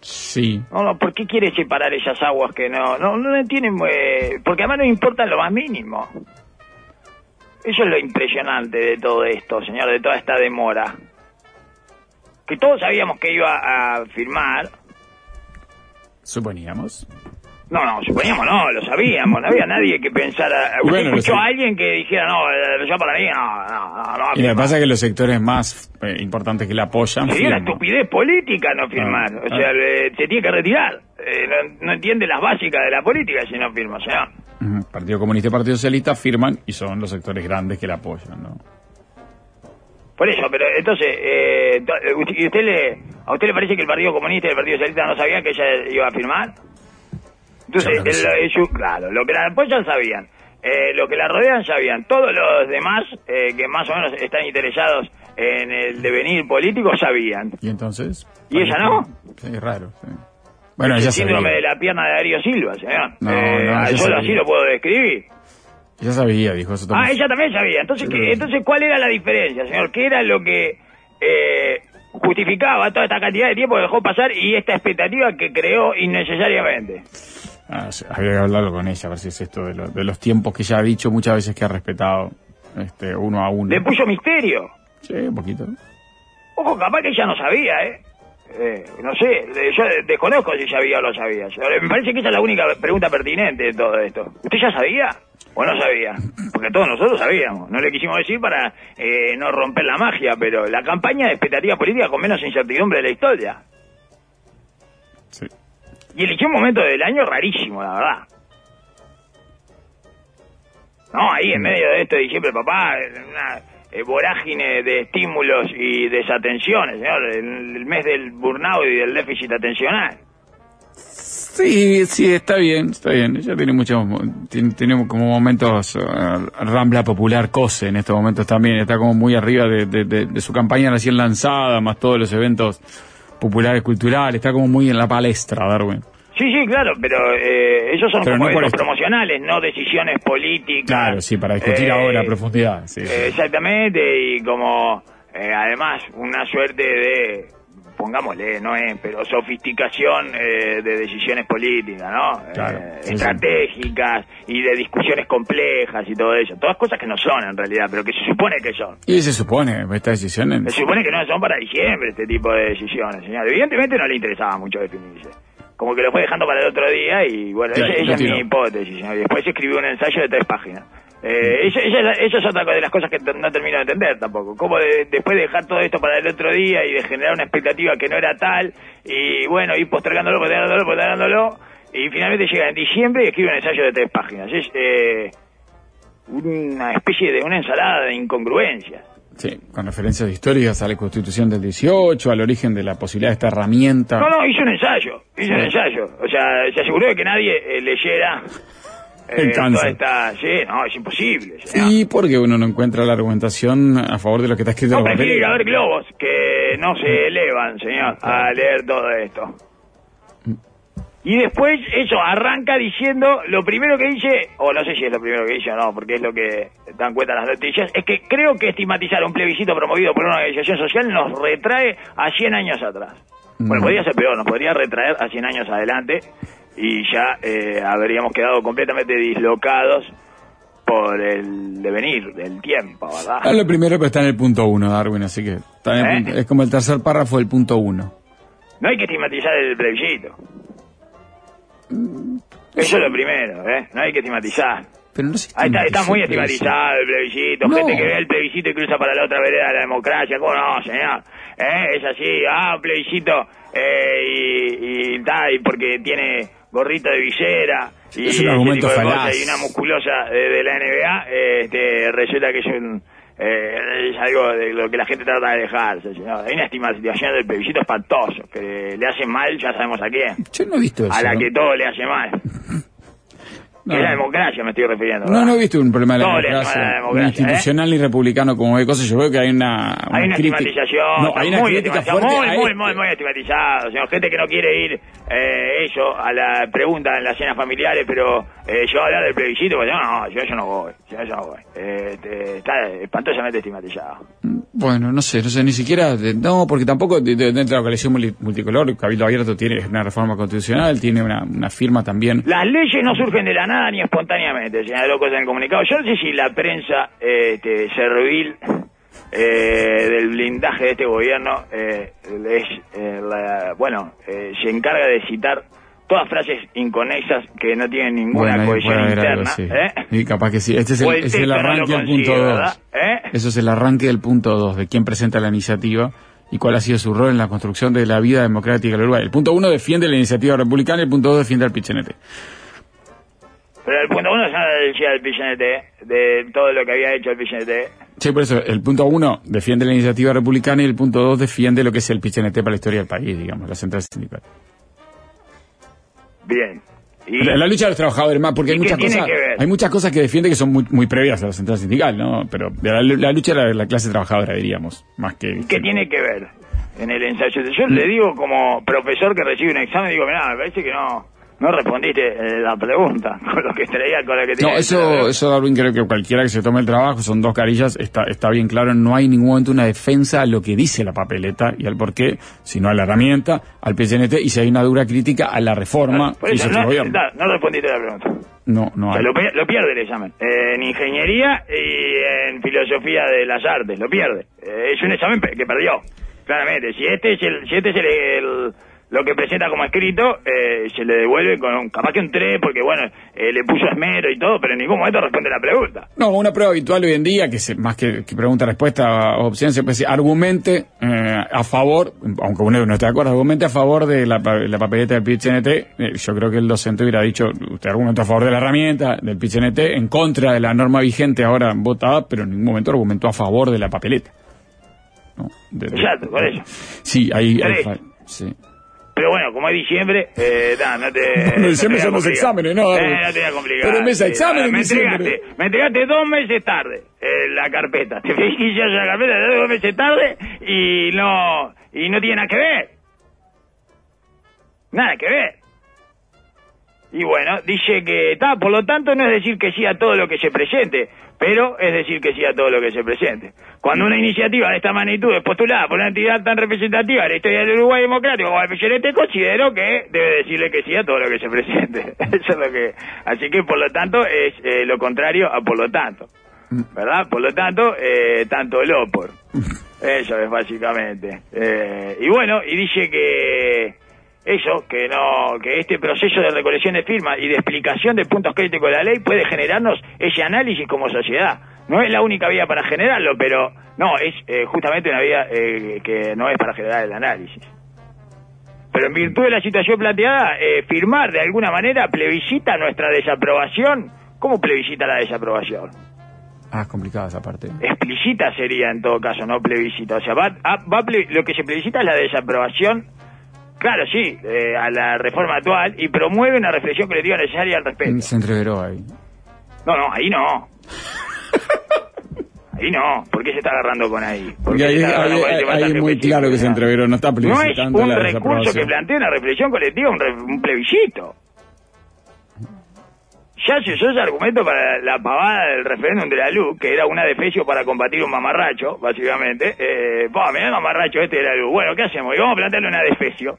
Sí. No, no, ¿por qué quiere separar esas aguas que no, no, no entienden? eh, porque además no importa lo más mínimo. Eso es lo impresionante de todo esto, señor, de toda esta demora. Que todos sabíamos que iba a firmar. Suponíamos. No, no, suponíamos no, lo sabíamos, no había nadie que pensara. ¿Usted Bueno, escuchó a alguien que dijera, no, eh, yo para mí, no, no, no, no Y lo que firmar"? pasa es que los sectores más eh, importantes que la apoyan... Sería una estupidez política no firmar. Ah, o sea, ah. le- se tiene que retirar. Eh, no, no entiende las básicas de la política si no firma, señor. Ujú. Partido Comunista y Partido Socialista firman y son los sectores grandes que la apoyan, ¿no? Por eso, pero entonces, eh, eh, ¿y usted le, ¿a usted le parece que el Partido Comunista y el Partido Socialista no sabían que ella iba a firmar? Entonces, Claro que el- sí. ellos- claro, lo que la apoyan sabían, eh, lo que la rodean sabían, todos los demás eh, que más o menos están interesados en el devenir político sabían. ¿Y entonces? ¿Y ella no? Sí, es raro. sí. Bueno, el síndrome sabía. de la pierna de Darío Silva, señor. No, Eh, no, ah, yo sabía. así lo puedo describir. Ella sabía, dijo eso Ah, también. ella también sabía. Entonces, ¿qué- entonces ¿cuál era la diferencia, señor? ¿Qué era lo que eh, justificaba toda esta cantidad de tiempo que dejó pasar y esta expectativa que creó innecesariamente? Ah, sí, habría que hablarlo con ella, a ver si es esto de, lo- de los tiempos que ella ha dicho muchas veces que ha respetado este, uno a uno. Le puso misterio. Sí, un poquito. Ojo, capaz que ella no sabía, ¿eh? Eh, no sé, yo desconozco si sabía o no sabía. Me parece que esa es la única pregunta pertinente de todo esto. ¿Usted ya sabía o no sabía? Porque todos nosotros sabíamos. No le quisimos decir para eh, no romper la magia, pero la campaña de expectativa política con menos incertidumbre de la historia. Sí. Y eligió un momento del año rarísimo, la verdad. No, ahí en medio de esto de diciembre, papá, una eh, vorágine de estímulos y desatenciones, señor, el, el mes del burnout y del déficit atencional. Sí, sí, está bien, está bien. Ella tiene muchos, tiene, tiene como momentos, eh, Rambla Popular Cose en estos momentos también, está como muy arriba de, de- de- de su campaña recién lanzada, más todos los eventos populares culturales, está como muy en la palestra, Darwin. Sí, sí, claro, pero eh, esos son Pero como no promocionales, no decisiones políticas. Claro, sí, para discutir Eh, ahora a profundidad. Sí, exactamente, y como eh, además una suerte de, pongámosle, no es, pero sofisticación eh, de decisiones políticas, ¿no? Claro, Eh, sí, sí. estratégicas y de discusiones complejas y todo eso. Todas cosas que no son en realidad, pero que se supone que son. Y se supone, esta decisión, en- Se supone que no son para diciembre este tipo de decisiones, señor. Evidentemente no le interesaba mucho definirse. Como que lo fue dejando para el otro día y bueno, Sí, esa, es mi hipótesis, señor. Y después escribió un ensayo de tres páginas. Eh, esa, esa es la- esa es otra de las cosas que no termino de entender tampoco. Cómo de- después de dejar todo esto para el otro día y de generar una expectativa que no era tal, y bueno, ir postergándolo, postergándolo, postergándolo, y finalmente llega en diciembre y escribe un ensayo de tres páginas. Es eh, una especie de una ensalada de incongruencias. sí, con referencias históricas a la Constitución del 18, al origen de la posibilidad de esta herramienta. No, no, hizo un ensayo, hizo un ensayo. O sea, se aseguró de que nadie eh, leyera El cáncer. esta... Sí, no, es imposible. señor. Sí, porque uno no encuentra la argumentación a favor de lo que está escrito No en los prefiero ir a papeles. ver globos que no se elevan, señor, a leer todo esto. Y después eso arranca diciendo, lo primero que dice, o no sé si es lo primero que dice o no, porque es lo que dan cuenta las noticias, es que creo que estigmatizar un plebiscito promovido por una organización social nos retrae a 100 años atrás. Bueno, podría ser peor, nos podría retraer a 100 años adelante y ya eh, habríamos quedado completamente dislocados por el devenir del tiempo, ¿verdad? Ah, lo primero, pero está en el punto uno, Darwin, así que está en el ¿Eh? punto- es como el tercer párrafo del punto uno. No hay que estigmatizar el plebiscito. Eso es lo primero, ¿eh? No hay que estigmatizar. Pero no se Ahí está, está muy estigmatizado el plebiscito. No. Gente que ve el plebiscito y cruza para la otra vereda de la democracia. ¿Cómo no, señor? ¿Eh? Es así. Ah, plebiscito. Eh, y, y, ta, y porque tiene gorrito de visera. Y Es un argumento falaz. Y una musculosa de, de la NBA. eh, este, resulta que es un... eh, es algo de lo que la gente trata de alejarse. Hay una estigmatización del plebiscito espantoso, que le hace mal, ya sabemos a quién. Yo no he visto eso. A la ¿no? que todo le hace mal. No. Es la democracia me estoy refiriendo. No, ¿verdad? no he visto un problema de la hace democracia, mal a la ni democracia, ¿eh? institucional ni republicano como de cosas. Yo veo que hay una, Hay una estigmatización, No, hay una muy crítica fuerte muy, muy, este. muy, muy estigmatizado. señor. gente que no quiere ir, eh, eso, a la pregunta en las cenas familiares, pero eh, yo hablar del plebiscito, pues yo no, yo, yo no voy, yo, yo no voy. Eh, este, está espantosamente estigmatizado. Bueno, no sé, no sé, ni siquiera, no, porque tampoco de- de- dentro de la coalición multicolor, Cabildo Abierto tiene una reforma constitucional, tiene una, firma también. Las leyes no surgen de la nada ni espontáneamente, señaló cosas en el comunicado. Yo no sé si la prensa eh, este, servil eh, del blindaje de este gobierno es, eh, la- bueno, eh, se encarga de citar todas frases inconexas que no tienen ninguna Bueno, cohesión interna. algo, sí. ¿eh? Y capaz que sí. Este es el, el es el texto no arranque del punto ¿verdad? 2. ¿Eh? Eso es el arranque del punto 2, de quién presenta la iniciativa y cuál ha sido su rol en la construcción de la vida democrática del Uruguay. El punto 1 defiende la iniciativa republicana y el punto 2 defiende al Pichenete. Pero el punto uno ya decía del PCNT, de todo lo que había hecho el PCNT. Sí, por eso, el punto 1 defiende la iniciativa republicana y el punto 2 defiende lo que es el Pichenete para la historia del país, digamos, la central sindical. Bien. Y, La, la lucha de los trabajadores, más, porque hay ¿Y qué muchas cosas, hay muchas cosas que defiende que son muy, muy previas a la central sindical, ¿no? Pero la, la lucha de la, la clase trabajadora, diríamos, más que... ¿Qué tiene que ver en el ensayo? Yo le digo como profesor que recibe un examen, digo, mira, me parece que no no respondiste eh, la pregunta con lo que traía, con lo que No, eso, eso Darwin, creo que cualquiera que se tome el trabajo, son dos carillas, está, está bien claro, no hay en ningún momento una defensa a lo que dice la papeleta y al por qué, sino a la herramienta, al PCNT, y si hay una dura crítica a la reforma Por que eso, hizo este no, gobierno. da, no respondiste la pregunta. No, no O sea, hay. lo, pierde el examen. Eh, en ingeniería y en filosofía de las artes, lo pierde. Eh, es un examen que perdió, claramente. Si este es, el, si este es el, el- lo que presenta como escrito, eh, se le devuelve con capaz que un 3, porque bueno, eh, le puso esmero y todo, pero en ningún momento responde la pregunta. No, una prueba habitual hoy en día, que se, más que, que pregunta-respuesta o opción, se puede decir, argumente eh, a favor, aunque uno no esté de acuerdo, argumente a favor de la, pa- la papeleta del PIT-CNT. Eh, yo creo que el docente hubiera dicho, usted argumentó a favor de la herramienta del PIT-CNT, en contra de la norma vigente ahora votada, pero en ningún momento argumentó a favor de la papeleta. ¿No? De- de- Exacto, por eso. Sí, ahí... fa- sí. Pero bueno, como es diciembre, eh, no te. Bueno, diciembre no a son los exámenes, ¿no? Eh, no te voy a complicar. Pero de Sí, exámenes en me entregaste, me entregaste dos meses tarde eh, la carpeta. Te fijé ya la carpeta dos meses tarde y no y no tiene nada que ver. Nada que ver. Y bueno, dice que está, por lo tanto no es decir que sí a todo lo que se presente, pero es decir que sí a todo lo que se presente. Cuando una iniciativa de esta magnitud es postulada por una entidad tan representativa de la historia del Uruguay democrático como el PCNT, considero que debe decirle que sí a todo lo que se presente. Eso es lo que... Así que por lo tanto es eh, lo contrario a por lo tanto. ¿Verdad? Por lo tanto, eh, tanto el opor. Eso es básicamente. Eh, y bueno, y dice que eso, que no, que este proceso de recolección de firmas y de explicación de puntos críticos de la ley puede generarnos ese análisis como sociedad. No es la única vía para generarlo, pero no, es eh, justamente una vía eh, que no es para generar el análisis. Pero en virtud de la situación planteada, eh, firmar de alguna manera plebiscita nuestra desaprobación. ¿Cómo plebiscita la desaprobación? Ah, es complicada esa parte. explícita sería en todo caso, no plebiscita. O sea, va, a- va a ple- lo que se plebiscita es la desaprobación, claro, sí, eh, a la reforma actual y promueve una reflexión colectiva necesaria al respecto. Se entreveró ahí. No, no, ahí no. Ahí no. ¿Por qué se está agarrando con ahí? ¿Por Porque ahí, ahí- ahí es muy claro que se entreveró, no está No es plebiscitando un la recurso que plantea una reflexión colectiva, un, re- un plebiscito. Ya se usó ese argumento para la pavada del referéndum de la luz, que era una defecio para combatir un mamarracho, básicamente. Eh, mirá el mamarracho este de la luz. Bueno, ¿qué hacemos? Y vamos a plantearle una defecio.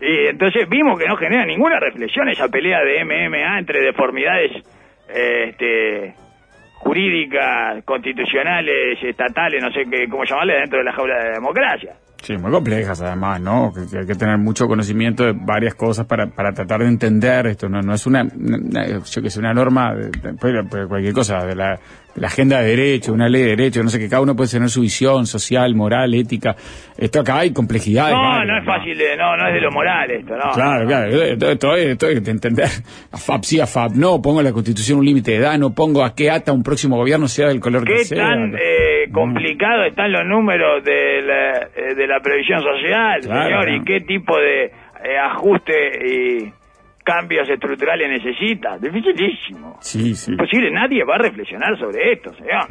Y entonces vimos que no genera ninguna reflexión esa pelea de MMA entre deformidades eh, este, jurídicas, constitucionales, estatales, no sé qué, cómo llamarle, dentro de la jaula de la democracia. Sí, muy complejas además, ¿no? Que, que hay que tener mucho conocimiento de varias cosas para, para tratar de entender esto. No, no es una, una- yo que sé, una norma, de, de- puede- puede cualquier cosa, de la, de la agenda de derecho, una ley de derecho, no sé, que cada uno puede tener su visión social, moral, ética. Esto acá hay complejidades. No, no es fácil, de, no, no es de lo moral esto, no. Claro, claro, esto, esto es- esto es de entender. A FAP sí, a FAP no, pongo en la Constitución un límite de edad, no pongo a qué ata un próximo gobierno, sea del color que ¿Qué sea. tan eh, complicado están los números de la, eh, de la previsión social, Claro, señor? ¿Y qué tipo de eh, ajuste y cambios estructurales necesita? Dificilísimo. Sí, sí, Imposible, nadie va a reflexionar sobre esto, señor.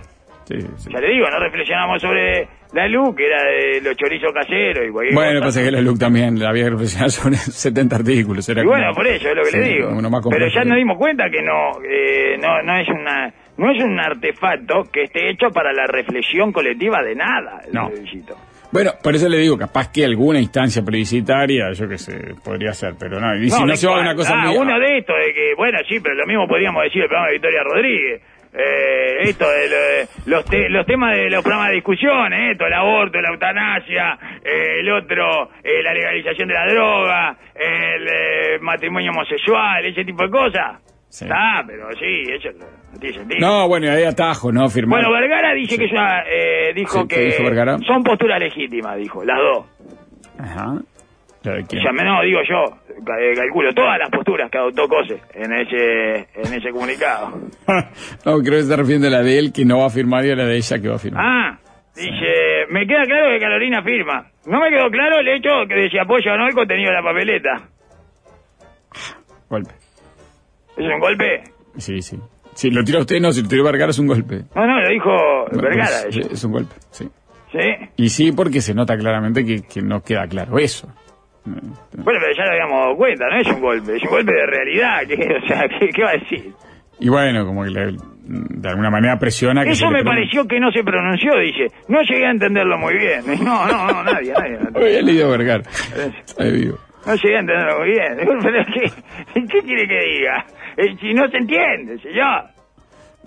sí, sí. Ya le digo, no reflexionamos sobre la luz, que era de los chorizos caseros y Bueno, pasa que la LUC también la había que reflexionar sobre 70 artículos. Era Y bueno, como- por eso es lo que sí, le digo. Pero ya nos dimos cuenta que no, eh, no, no es una, no es un artefacto que esté hecho para la reflexión colectiva de nada. el No. plebiscito. Bueno, por eso le digo, capaz que alguna instancia plebiscitaria, yo qué sé, podría ser, pero no. Y si no ¿de se va a una cosa ah, muy- uno de estos, de que, bueno, sí, pero lo mismo podríamos decir el programa de Victoria Rodríguez. Eh, esto de lo- los, te- los temas de los programas de discusión, eh, esto, el aborto, la eutanasia, eh, el otro, eh, la legalización de la droga, el eh, matrimonio homosexual, ese tipo de cosas. Sí. Ah, pero sí, eso no, tiene sentido. No, bueno, y ahí atajo, ¿no? Firmar. Bueno, Vergara dice Sí. que es una, eh, dijo Sí, ¿qué que dijo son posturas legítimas, dijo, las dos. Ajá. ¿La de O sea, no, digo yo, eh, calculo todas las posturas que adoptó Cose en ese, en ese comunicado. no, creo que se está refiriendo a la de él que no va a firmar y a la de ella que va a firmar. Ah, dice, me queda claro que Carolina firma. No me quedó claro el hecho que de si apoya o no el contenido de la papeleta. Golpe. ¿Es un golpe? Sí, sí. Si lo tira usted, no, si lo tiró Vergara es un golpe. No, no, lo dijo Vergara. es un golpe, sí. ¿Sí? Y sí, porque se nota claramente que, que no queda claro eso. Bueno, pero ya lo habíamos dado cuenta, no es un golpe, es un golpe de realidad. ¿qué? O sea, ¿qué, qué va a decir? Y bueno, como que le- de alguna manera presiona que Eso me pareció que no se pronunció, dice. No llegué a entenderlo muy bien. No, no, no, nadie, nadie. Había leído Vergara. Ahí vivo. No llegué a entenderlo muy bien. Pero ¿qué, ¿Qué quiere que diga? Eh, Si no se entiende, señor.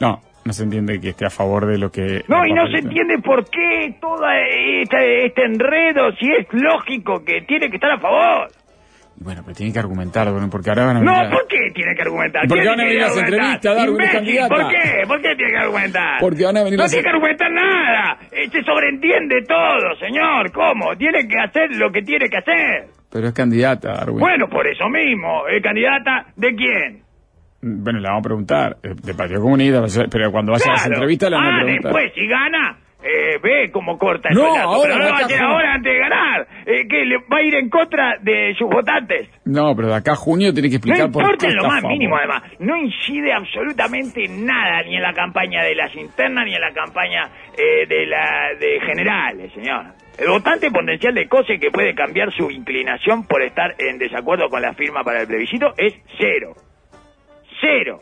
No, no se entiende que esté a favor de lo que... No, y no se entiende por qué todo este, este enredo, si es lógico que tiene que estar a favor. Bueno, pero tiene que argumentar, bueno, porque ahora van a venir No, a- ¿por qué tiene que argumentar? Porque ¿Quién van a venir las entrevistas, Imbécil, candidata. ¿Por qué? ¿Por qué tiene que argumentar? Porque van a venir No las- tiene que argumentar nada. Eh, Se sobreentiende todo, señor. ¿Cómo? Tiene que hacer lo que tiene que hacer. Pero es candidata, Darwin. Bueno, por eso mismo. ¿Es candidata de quién? Bueno, le vamos a preguntar. eh, De Partido Comunista, pero cuando vaya a las entrevistas le vamos a ah, preguntar. después, si gana, eh, ve cómo corta el No, ahora Pero no lo va a Juan. ahora antes de ganar. Eh, que le va a ir en contra de sus votantes. No, pero de acá a junio tiene que No explicar por importa qué en lo está a más favor. mínimo, además. No incide absolutamente nada, ni en la campaña de las internas, ni en la campaña eh, de la de generales, señor. El votante potencial de COSE que puede cambiar su inclinación por estar en desacuerdo con la firma para el plebiscito es cero. Cero.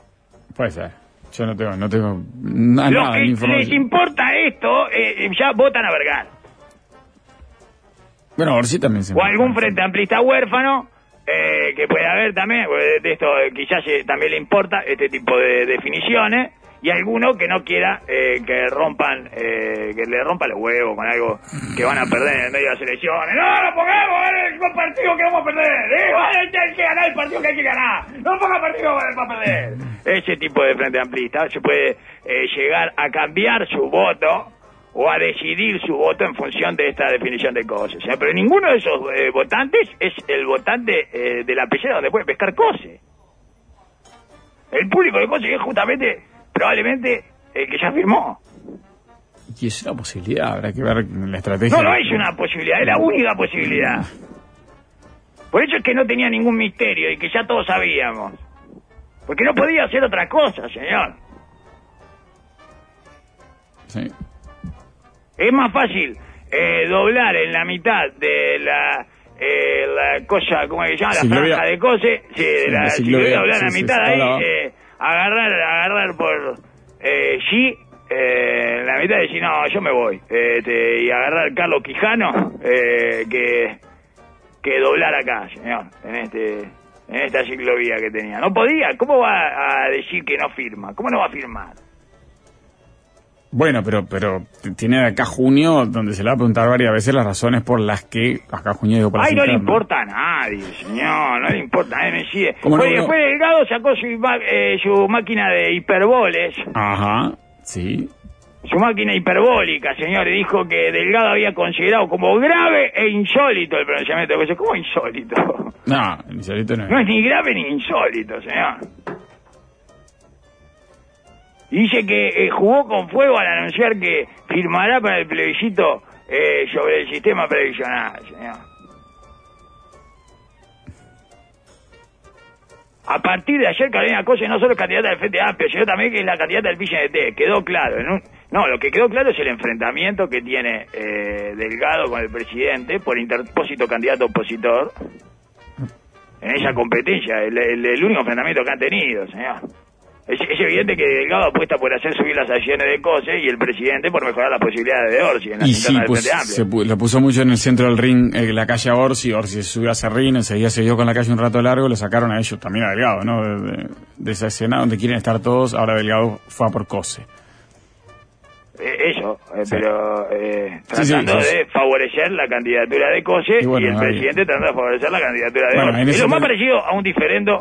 Puede ser. Yo no tengo, no tengo na- nada que les importa esto, eh, ya votan a Vergara. Bueno, sí también se O algún frente amplista huérfano, eh, que puede haber también, de esto eh, quizás eh, también le importa este tipo de definiciones, y alguno que no quiera eh, que rompan, eh, que le rompa los huevos con algo que van a perder en el medio de las elecciones. No, no pongamos el partido que vamos a perder, eh, hay que ganar el partido que hay que ganar, no ponga partido para perder. Ese tipo de frente amplista se puede eh, llegar a cambiar su voto o a decidir su voto en función de esta definición de cosas. Sea, pero ninguno de esos eh, votantes es el votante eh, de la pecera donde puede pescar cose. El público de cose es justamente, probablemente, el que ya firmó. Y es una posibilidad, habrá que ver la estrategia. No, no es una posibilidad, es la única posibilidad. Por eso es que no tenía ningún misterio y que ya todos sabíamos. Porque no podía hacer otra cosa, señor. Sí. Es más fácil eh, doblar en la mitad de la, eh, la cosa, ¿cómo se llama? La franja de cose, sí, de Sí, la la ciclovía, doblar en la mitad ahí, eh, agarrar, agarrar por eh, G, eh, la mitad y decir, no, yo me voy. Este, y agarrar Carlos Quijano, eh, que, que doblar acá, señor, en este en esta ciclovía que tenía. No podía, ¿cómo va a decir que no firma? ¿Cómo no va a firmar? Bueno, pero pero tiene de acá junio donde se le va a preguntar varias veces las razones por las que acá junio digo para Ay, no le importa a nadie, señor, no le importa a nadie, me sigue. Después Delgado sacó su, eh, su máquina de hiperboles, Ajá, sí. su máquina hiperbólica, señor, y dijo que Delgado había considerado como grave e insólito el pronunciamiento de cosas. ¿Cómo insólito? No, el insolito no es. No es ni grave ni insólito, señor. Dice que eh, jugó con fuego al anunciar que firmará para el plebiscito eh, sobre el sistema previsional, señor. A partir de ayer, Carolina Cose no solo es candidata del Frente Amplio, sino también que es la candidata del PCNT. Quedó claro. No, lo que quedó claro es el enfrentamiento que tiene eh, Delgado con el presidente por interpósito candidato-opositor en esa competencia. El- el único enfrentamiento que han tenido, señor. Es, es evidente que Delgado apuesta por hacer subir las acciones de COSE y el presidente por mejorar las posibilidades de Orsi en las Y sí, pues se pu- lo puso mucho en el centro del ring, eh, la calle Orsi, Orsi se subió a Serrín, enseguida se dio con la calle un rato largo, lo sacaron a ellos, también a Delgado, ¿no? De, de- de esa escena donde quieren estar todos, ahora Delgado fue a por Cose. Eh, eso, eh, Sí. pero eh, sí, tratando sí. de favorecer la candidatura de COSE Y bueno, y el ahí- presidente tratando de favorecer la candidatura de Bueno, Orsi. Es lo más parecido a un diferendo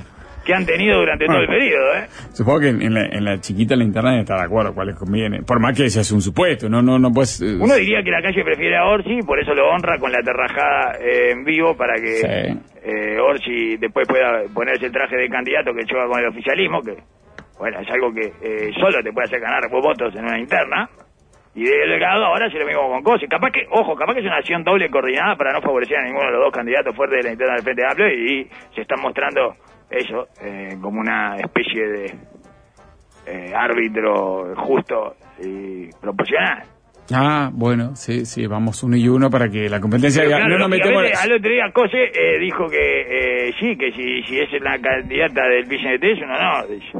que han tenido durante todo el periodo, ¿eh? Supongo que en, la, en la chiquita, la interna, está de acuerdo cuál les conviene. Por más que se hace un supuesto, no, no, no puedes... eh, Uno diría que la calle prefiere a Orsi, por eso lo honra con la terrajada eh, en vivo para que Sí. eh, Orsi después pueda ponerse el traje de candidato que choca con el oficialismo, que bueno, es algo que eh, solo te puede hacer ganar votos en una interna. Y Delgado ahora hace lo mismo con Cosi. Capaz que, ojo, capaz que es una acción doble coordinada para no favorecer a ninguno de los dos candidatos fuertes de la interna del Frente Amplio y se están mostrando eso, eh, como una especie de eh, árbitro justo y proporcional. Ah, bueno, sí, sí, vamos uno y uno para que la competencia Pero diga, claro, no nos metemos... lógicamente, Al otro día Cose eh, dijo que eh, sí, que si, si es la candidata del PCNT es un honor, dice.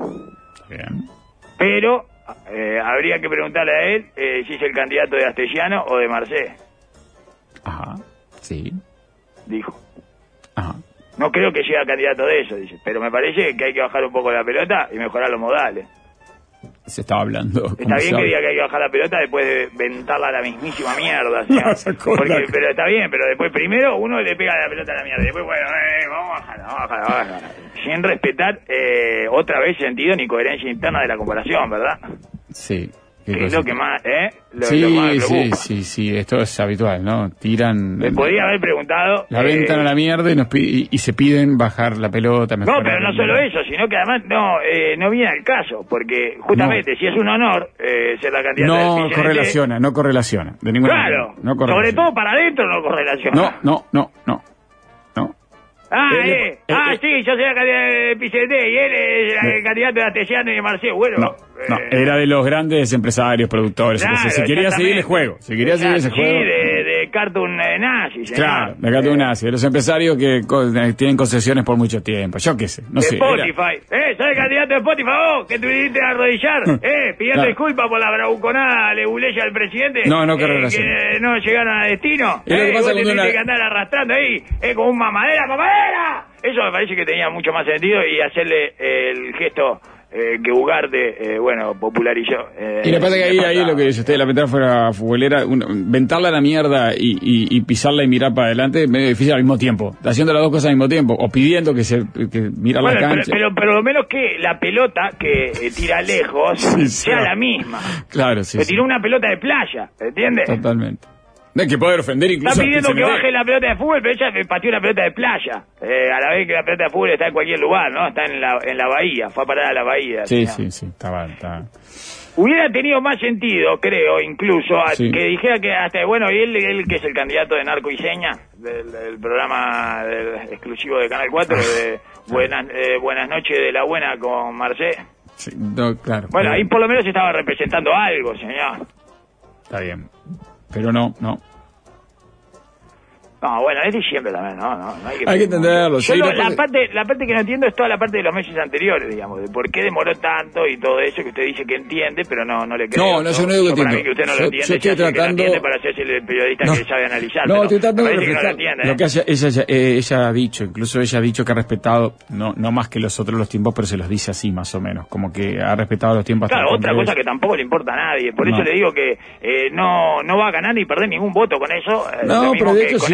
Bien. Pero eh, habría que preguntarle a él eh, si es el candidato de Astellano o de Marcé, Ajá, sí, dijo. No creo que sea candidato de eso, dice. Pero me parece que hay que bajar un poco la pelota y mejorar los modales. Se estaba hablando. Está bien que diga que hay que bajar la pelota después de ventarla a la mismísima mierda. No, Porque, pero está bien, pero después primero uno le pega la pelota a la mierda. Después, bueno, eh, vamos a bajarla, vamos a bajarla, vamos a bajarla. Sin respetar eh, otra vez sentido ni coherencia interna de la comparación, ¿verdad? Sí. Es cosa. lo que más, ¿eh? Lo, sí, lo más me sí, sí, sí, esto es habitual, ¿no? Tiran... Me podría haber preguntado... La eh, ventan a la mierda y, nos y, y se piden bajar la pelota. No, pero no solo eso, sino que además no eh, no viene al caso, porque justamente si es un honor eh, ser la candidata No correlaciona, no correlaciona. De ninguna Claro, manera. No correlaciona. sobre todo para adentro no correlaciona. No, no, no. No. Ah, Él- eh, él- ah, él- sí, yo soy del PCNT y él es el candidato de Astesiano y de Marcelo. Bueno, No, no, eh, era de los grandes empresarios, productores. claro, si quería seguir el juego, si quería seguir ese juego. de Cartoon Nazi, señor. Claro, de acá Eh, una de los empresarios que co- eh, tienen concesiones por mucho tiempo. Yo qué sé, no sé. era- Spotify. Eh, el candidato de Spotify, vos, que tuviste a arrodillar, eh, pidiendo Claro. disculpas por la bravuconada leguleya del presidente. No, no, qué eh, relación. Que no llegaron a destino. Es lo que eh, pasa vos te cuando tuviste una- que andar arrastrando ahí, eh, como un mamadera, mamadera. Eso me parece que tenía mucho más sentido y hacerle el gesto eh, que Ugarte, eh, bueno, popularizó. eh, Y le pasa que ahí, ahí lo que dice usted, la metáfora futbolera, un- ventarla a la mierda y, y- y pisarla y mirar para adelante es medio difícil al mismo tiempo. Haciendo las dos cosas al mismo tiempo, o pidiendo que se que mirar Bueno, la pero, cancha. pero, pero lo menos que la pelota que eh, tira lejos Sí, sí. sea la misma. Claro, sí. Sí. tiró una pelota de playa, ¿entiendes? Totalmente. No hay que poder ofender incluso. Está pidiendo que baje la pelota de fútbol, pero ella me pateó una pelota de playa. Eh, a la vez que la pelota de fútbol está en cualquier lugar, ¿no? Está en la, en la bahía, fue a parar a la bahía. Sí, señor. sí, sí, estaba, estaba. Hubiera tenido más sentido, creo, incluso, Sí. que dijera que hasta, bueno, y él, él que es el candidato de Narco y Seña, del, del programa del- exclusivo de Canal 4, de Buenas, eh, Buenas noches de la Buena con Marcé. Sí, no, claro. Bueno, pero- ahí por lo menos estaba representando algo, señor. Está bien. Pero no, no. No, bueno, es diciembre también, no, no, no hay que... Hay que entenderlo, sí, no, la, parte, la parte que no entiendo es toda la parte de los meses anteriores, digamos, de por qué demoró tanto y todo eso que usted dice que entiende, pero no, no le creo. No, no, yo no digo que entiendo. que usted no Yo- lo entiende, yo estoy que tratando- para hacerse el periodista No. que sabe analizar. No, estoy tratando de parece que no lo reflejar lo ¿eh? que haya- ella, eh, ella ha dicho. Incluso ella ha dicho que ha respetado, no, no más que los otros los tiempos, pero se los dice así más o menos. Como que ha respetado los tiempos. Claro, otra cosa que tampoco le importa a nadie. Por eso le digo que eh, no, no va a ganar ni perder ningún voto con eso. eh, No, pero de hecho con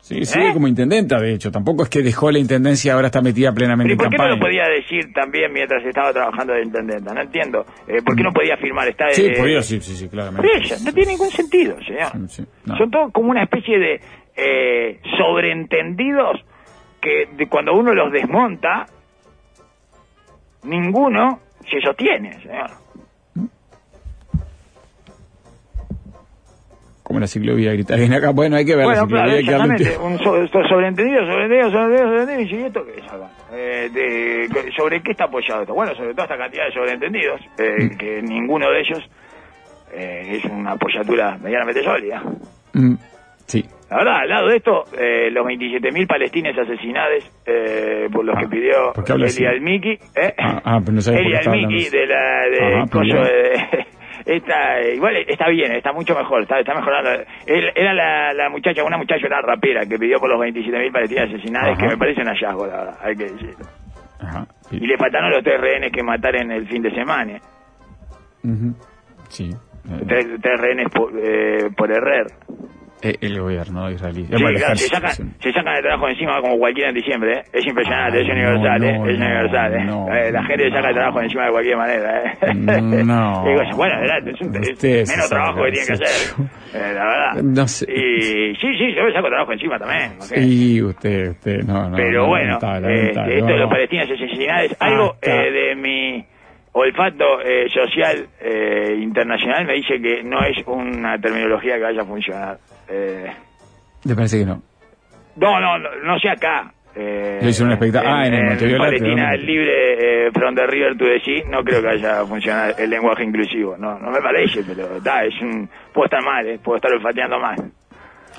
sí, sigue ¿Eh? como intendenta, de hecho. Tampoco es que dejó la intendencia ahora está metida plenamente Pero ¿y por en qué no campaña. lo podía decir también mientras estaba trabajando de intendenta? No entiendo. Eh, ¿Por qué no podía firmar? Está, Sí, eh, podía, sí, sí, sí, claramente. Eso, no tiene ningún sentido, señor. Sí, sí, no. Son todos como una especie de eh, sobreentendidos que de cuando uno los desmonta, ninguno se sostiene, señor. Como la ciclovía gritar bien acá. Bueno, hay que ver la Bueno, ciclovía. claro, hay que darle un so- so- sobreentendido, sobreentendido, sobreentendido, sobreentendido. Y ¿y esto qué es acá? Eh, de- ¿Sobre qué está apoyado esto? Bueno, sobre toda esta cantidad de sobreentendidos, eh, Mm. que ninguno de ellos eh, es una apoyatura medianamente sólida. Mm, sí. La verdad, al lado de esto, eh, los 27.000 palestines asesinados eh, por los Ah, que pidió ¿por qué habla Eli? Al-Miki, ¿eh? Ah, ah, pero no Eli Al-Miki de la... De, Ajá, pero de- Está, igual está bien, está mucho mejor, está, está mejorando. Él- era la, la muchacha, una muchacha, una rapera que pidió por los 27.000 palestinos asesinados, Ajá. que me parece un hallazgo, la verdad, hay que decirlo. Ajá. Y le faltaron los tres rehenes que mataron el fin de semana. Sí. Tres, tres rehenes por, eh, por errar. Eh, el gobierno israelí. Sí, bueno, el claro, se sacan, se sacan el trabajo encima como cualquiera en diciembre, ¿eh? Es impresionante, Ah, es universal, no, ¿eh? no, Es no, universal, no, Eh, la gente saca el no. trabajo encima de cualquier manera, ¿eh? No. Digo, bueno, es, un, es menos trabajo que tiene que hacer, eh, la verdad. No sé. Y sí, sí, yo me saco trabajo encima también. ¿ok? Sí, usted, usted, no, no. Pero no, bueno, lamentable, lamentable, esto de no. los palestinos asesinados, algo está. eh, de mi olfato eh, social eh, internacional me dice que no es una terminología que vaya a funcionar. Eh, Me parece que no. no, no, no, no sé acá. Eh, Le hizo un espectáculo- ah, en el Latte, Palestina ¿no? libre eh, from the river to the sea, no creo que haya funcionado el lenguaje inclusivo. No, no me parece, pero está, es un, puedo estar mal, eh, puedo estar olfateando mal.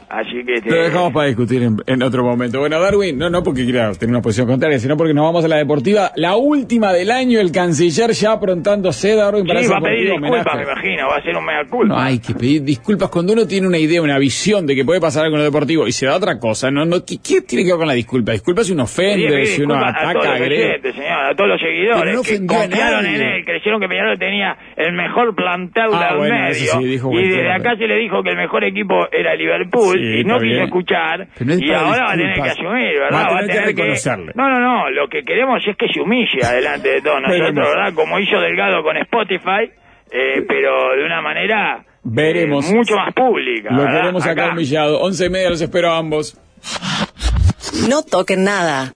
Así que... Lo dejamos para discutir en, en otro momento. Bueno, Darwin, no, no porque quiera tener una posición contraria, sino porque nos vamos a la deportiva. La última del año, el canciller ya aprontándose, Darwin, para Sí, va a pedir disculpas, me imagino, va a ser un mea culpa. No hay que pedir disculpas cuando uno tiene una idea, una visión de que puede pasar algo en lo deportivo y se da otra cosa. No, no, ¿qué, qué tiene que ver con la disculpa? Disculpa si uno ofende, pedir si uno ataca, señor, a todos los seguidores no que ofendió a confiaron en nadie. él, creyeron que Peñarol tenía el mejor plantel Ah, del bueno, medio. sí, dijo y desde acá se le dijo que el mejor equipo era Liverpool Sí, y no quiso bien. escuchar. Pero no es y ahora va a tener que asumir, ¿verdad? Va a tener que reconocerle. No, no, no, lo que queremos es que se humille adelante de todos nosotros, Veremos. ¿verdad? Como hizo Delgado con Spotify, eh, pero de una manera eh, Veremos. mucho más pública. Lo ¿verdad? queremos acá Acá. humillado. Once y media los espero a ambos. No toquen nada.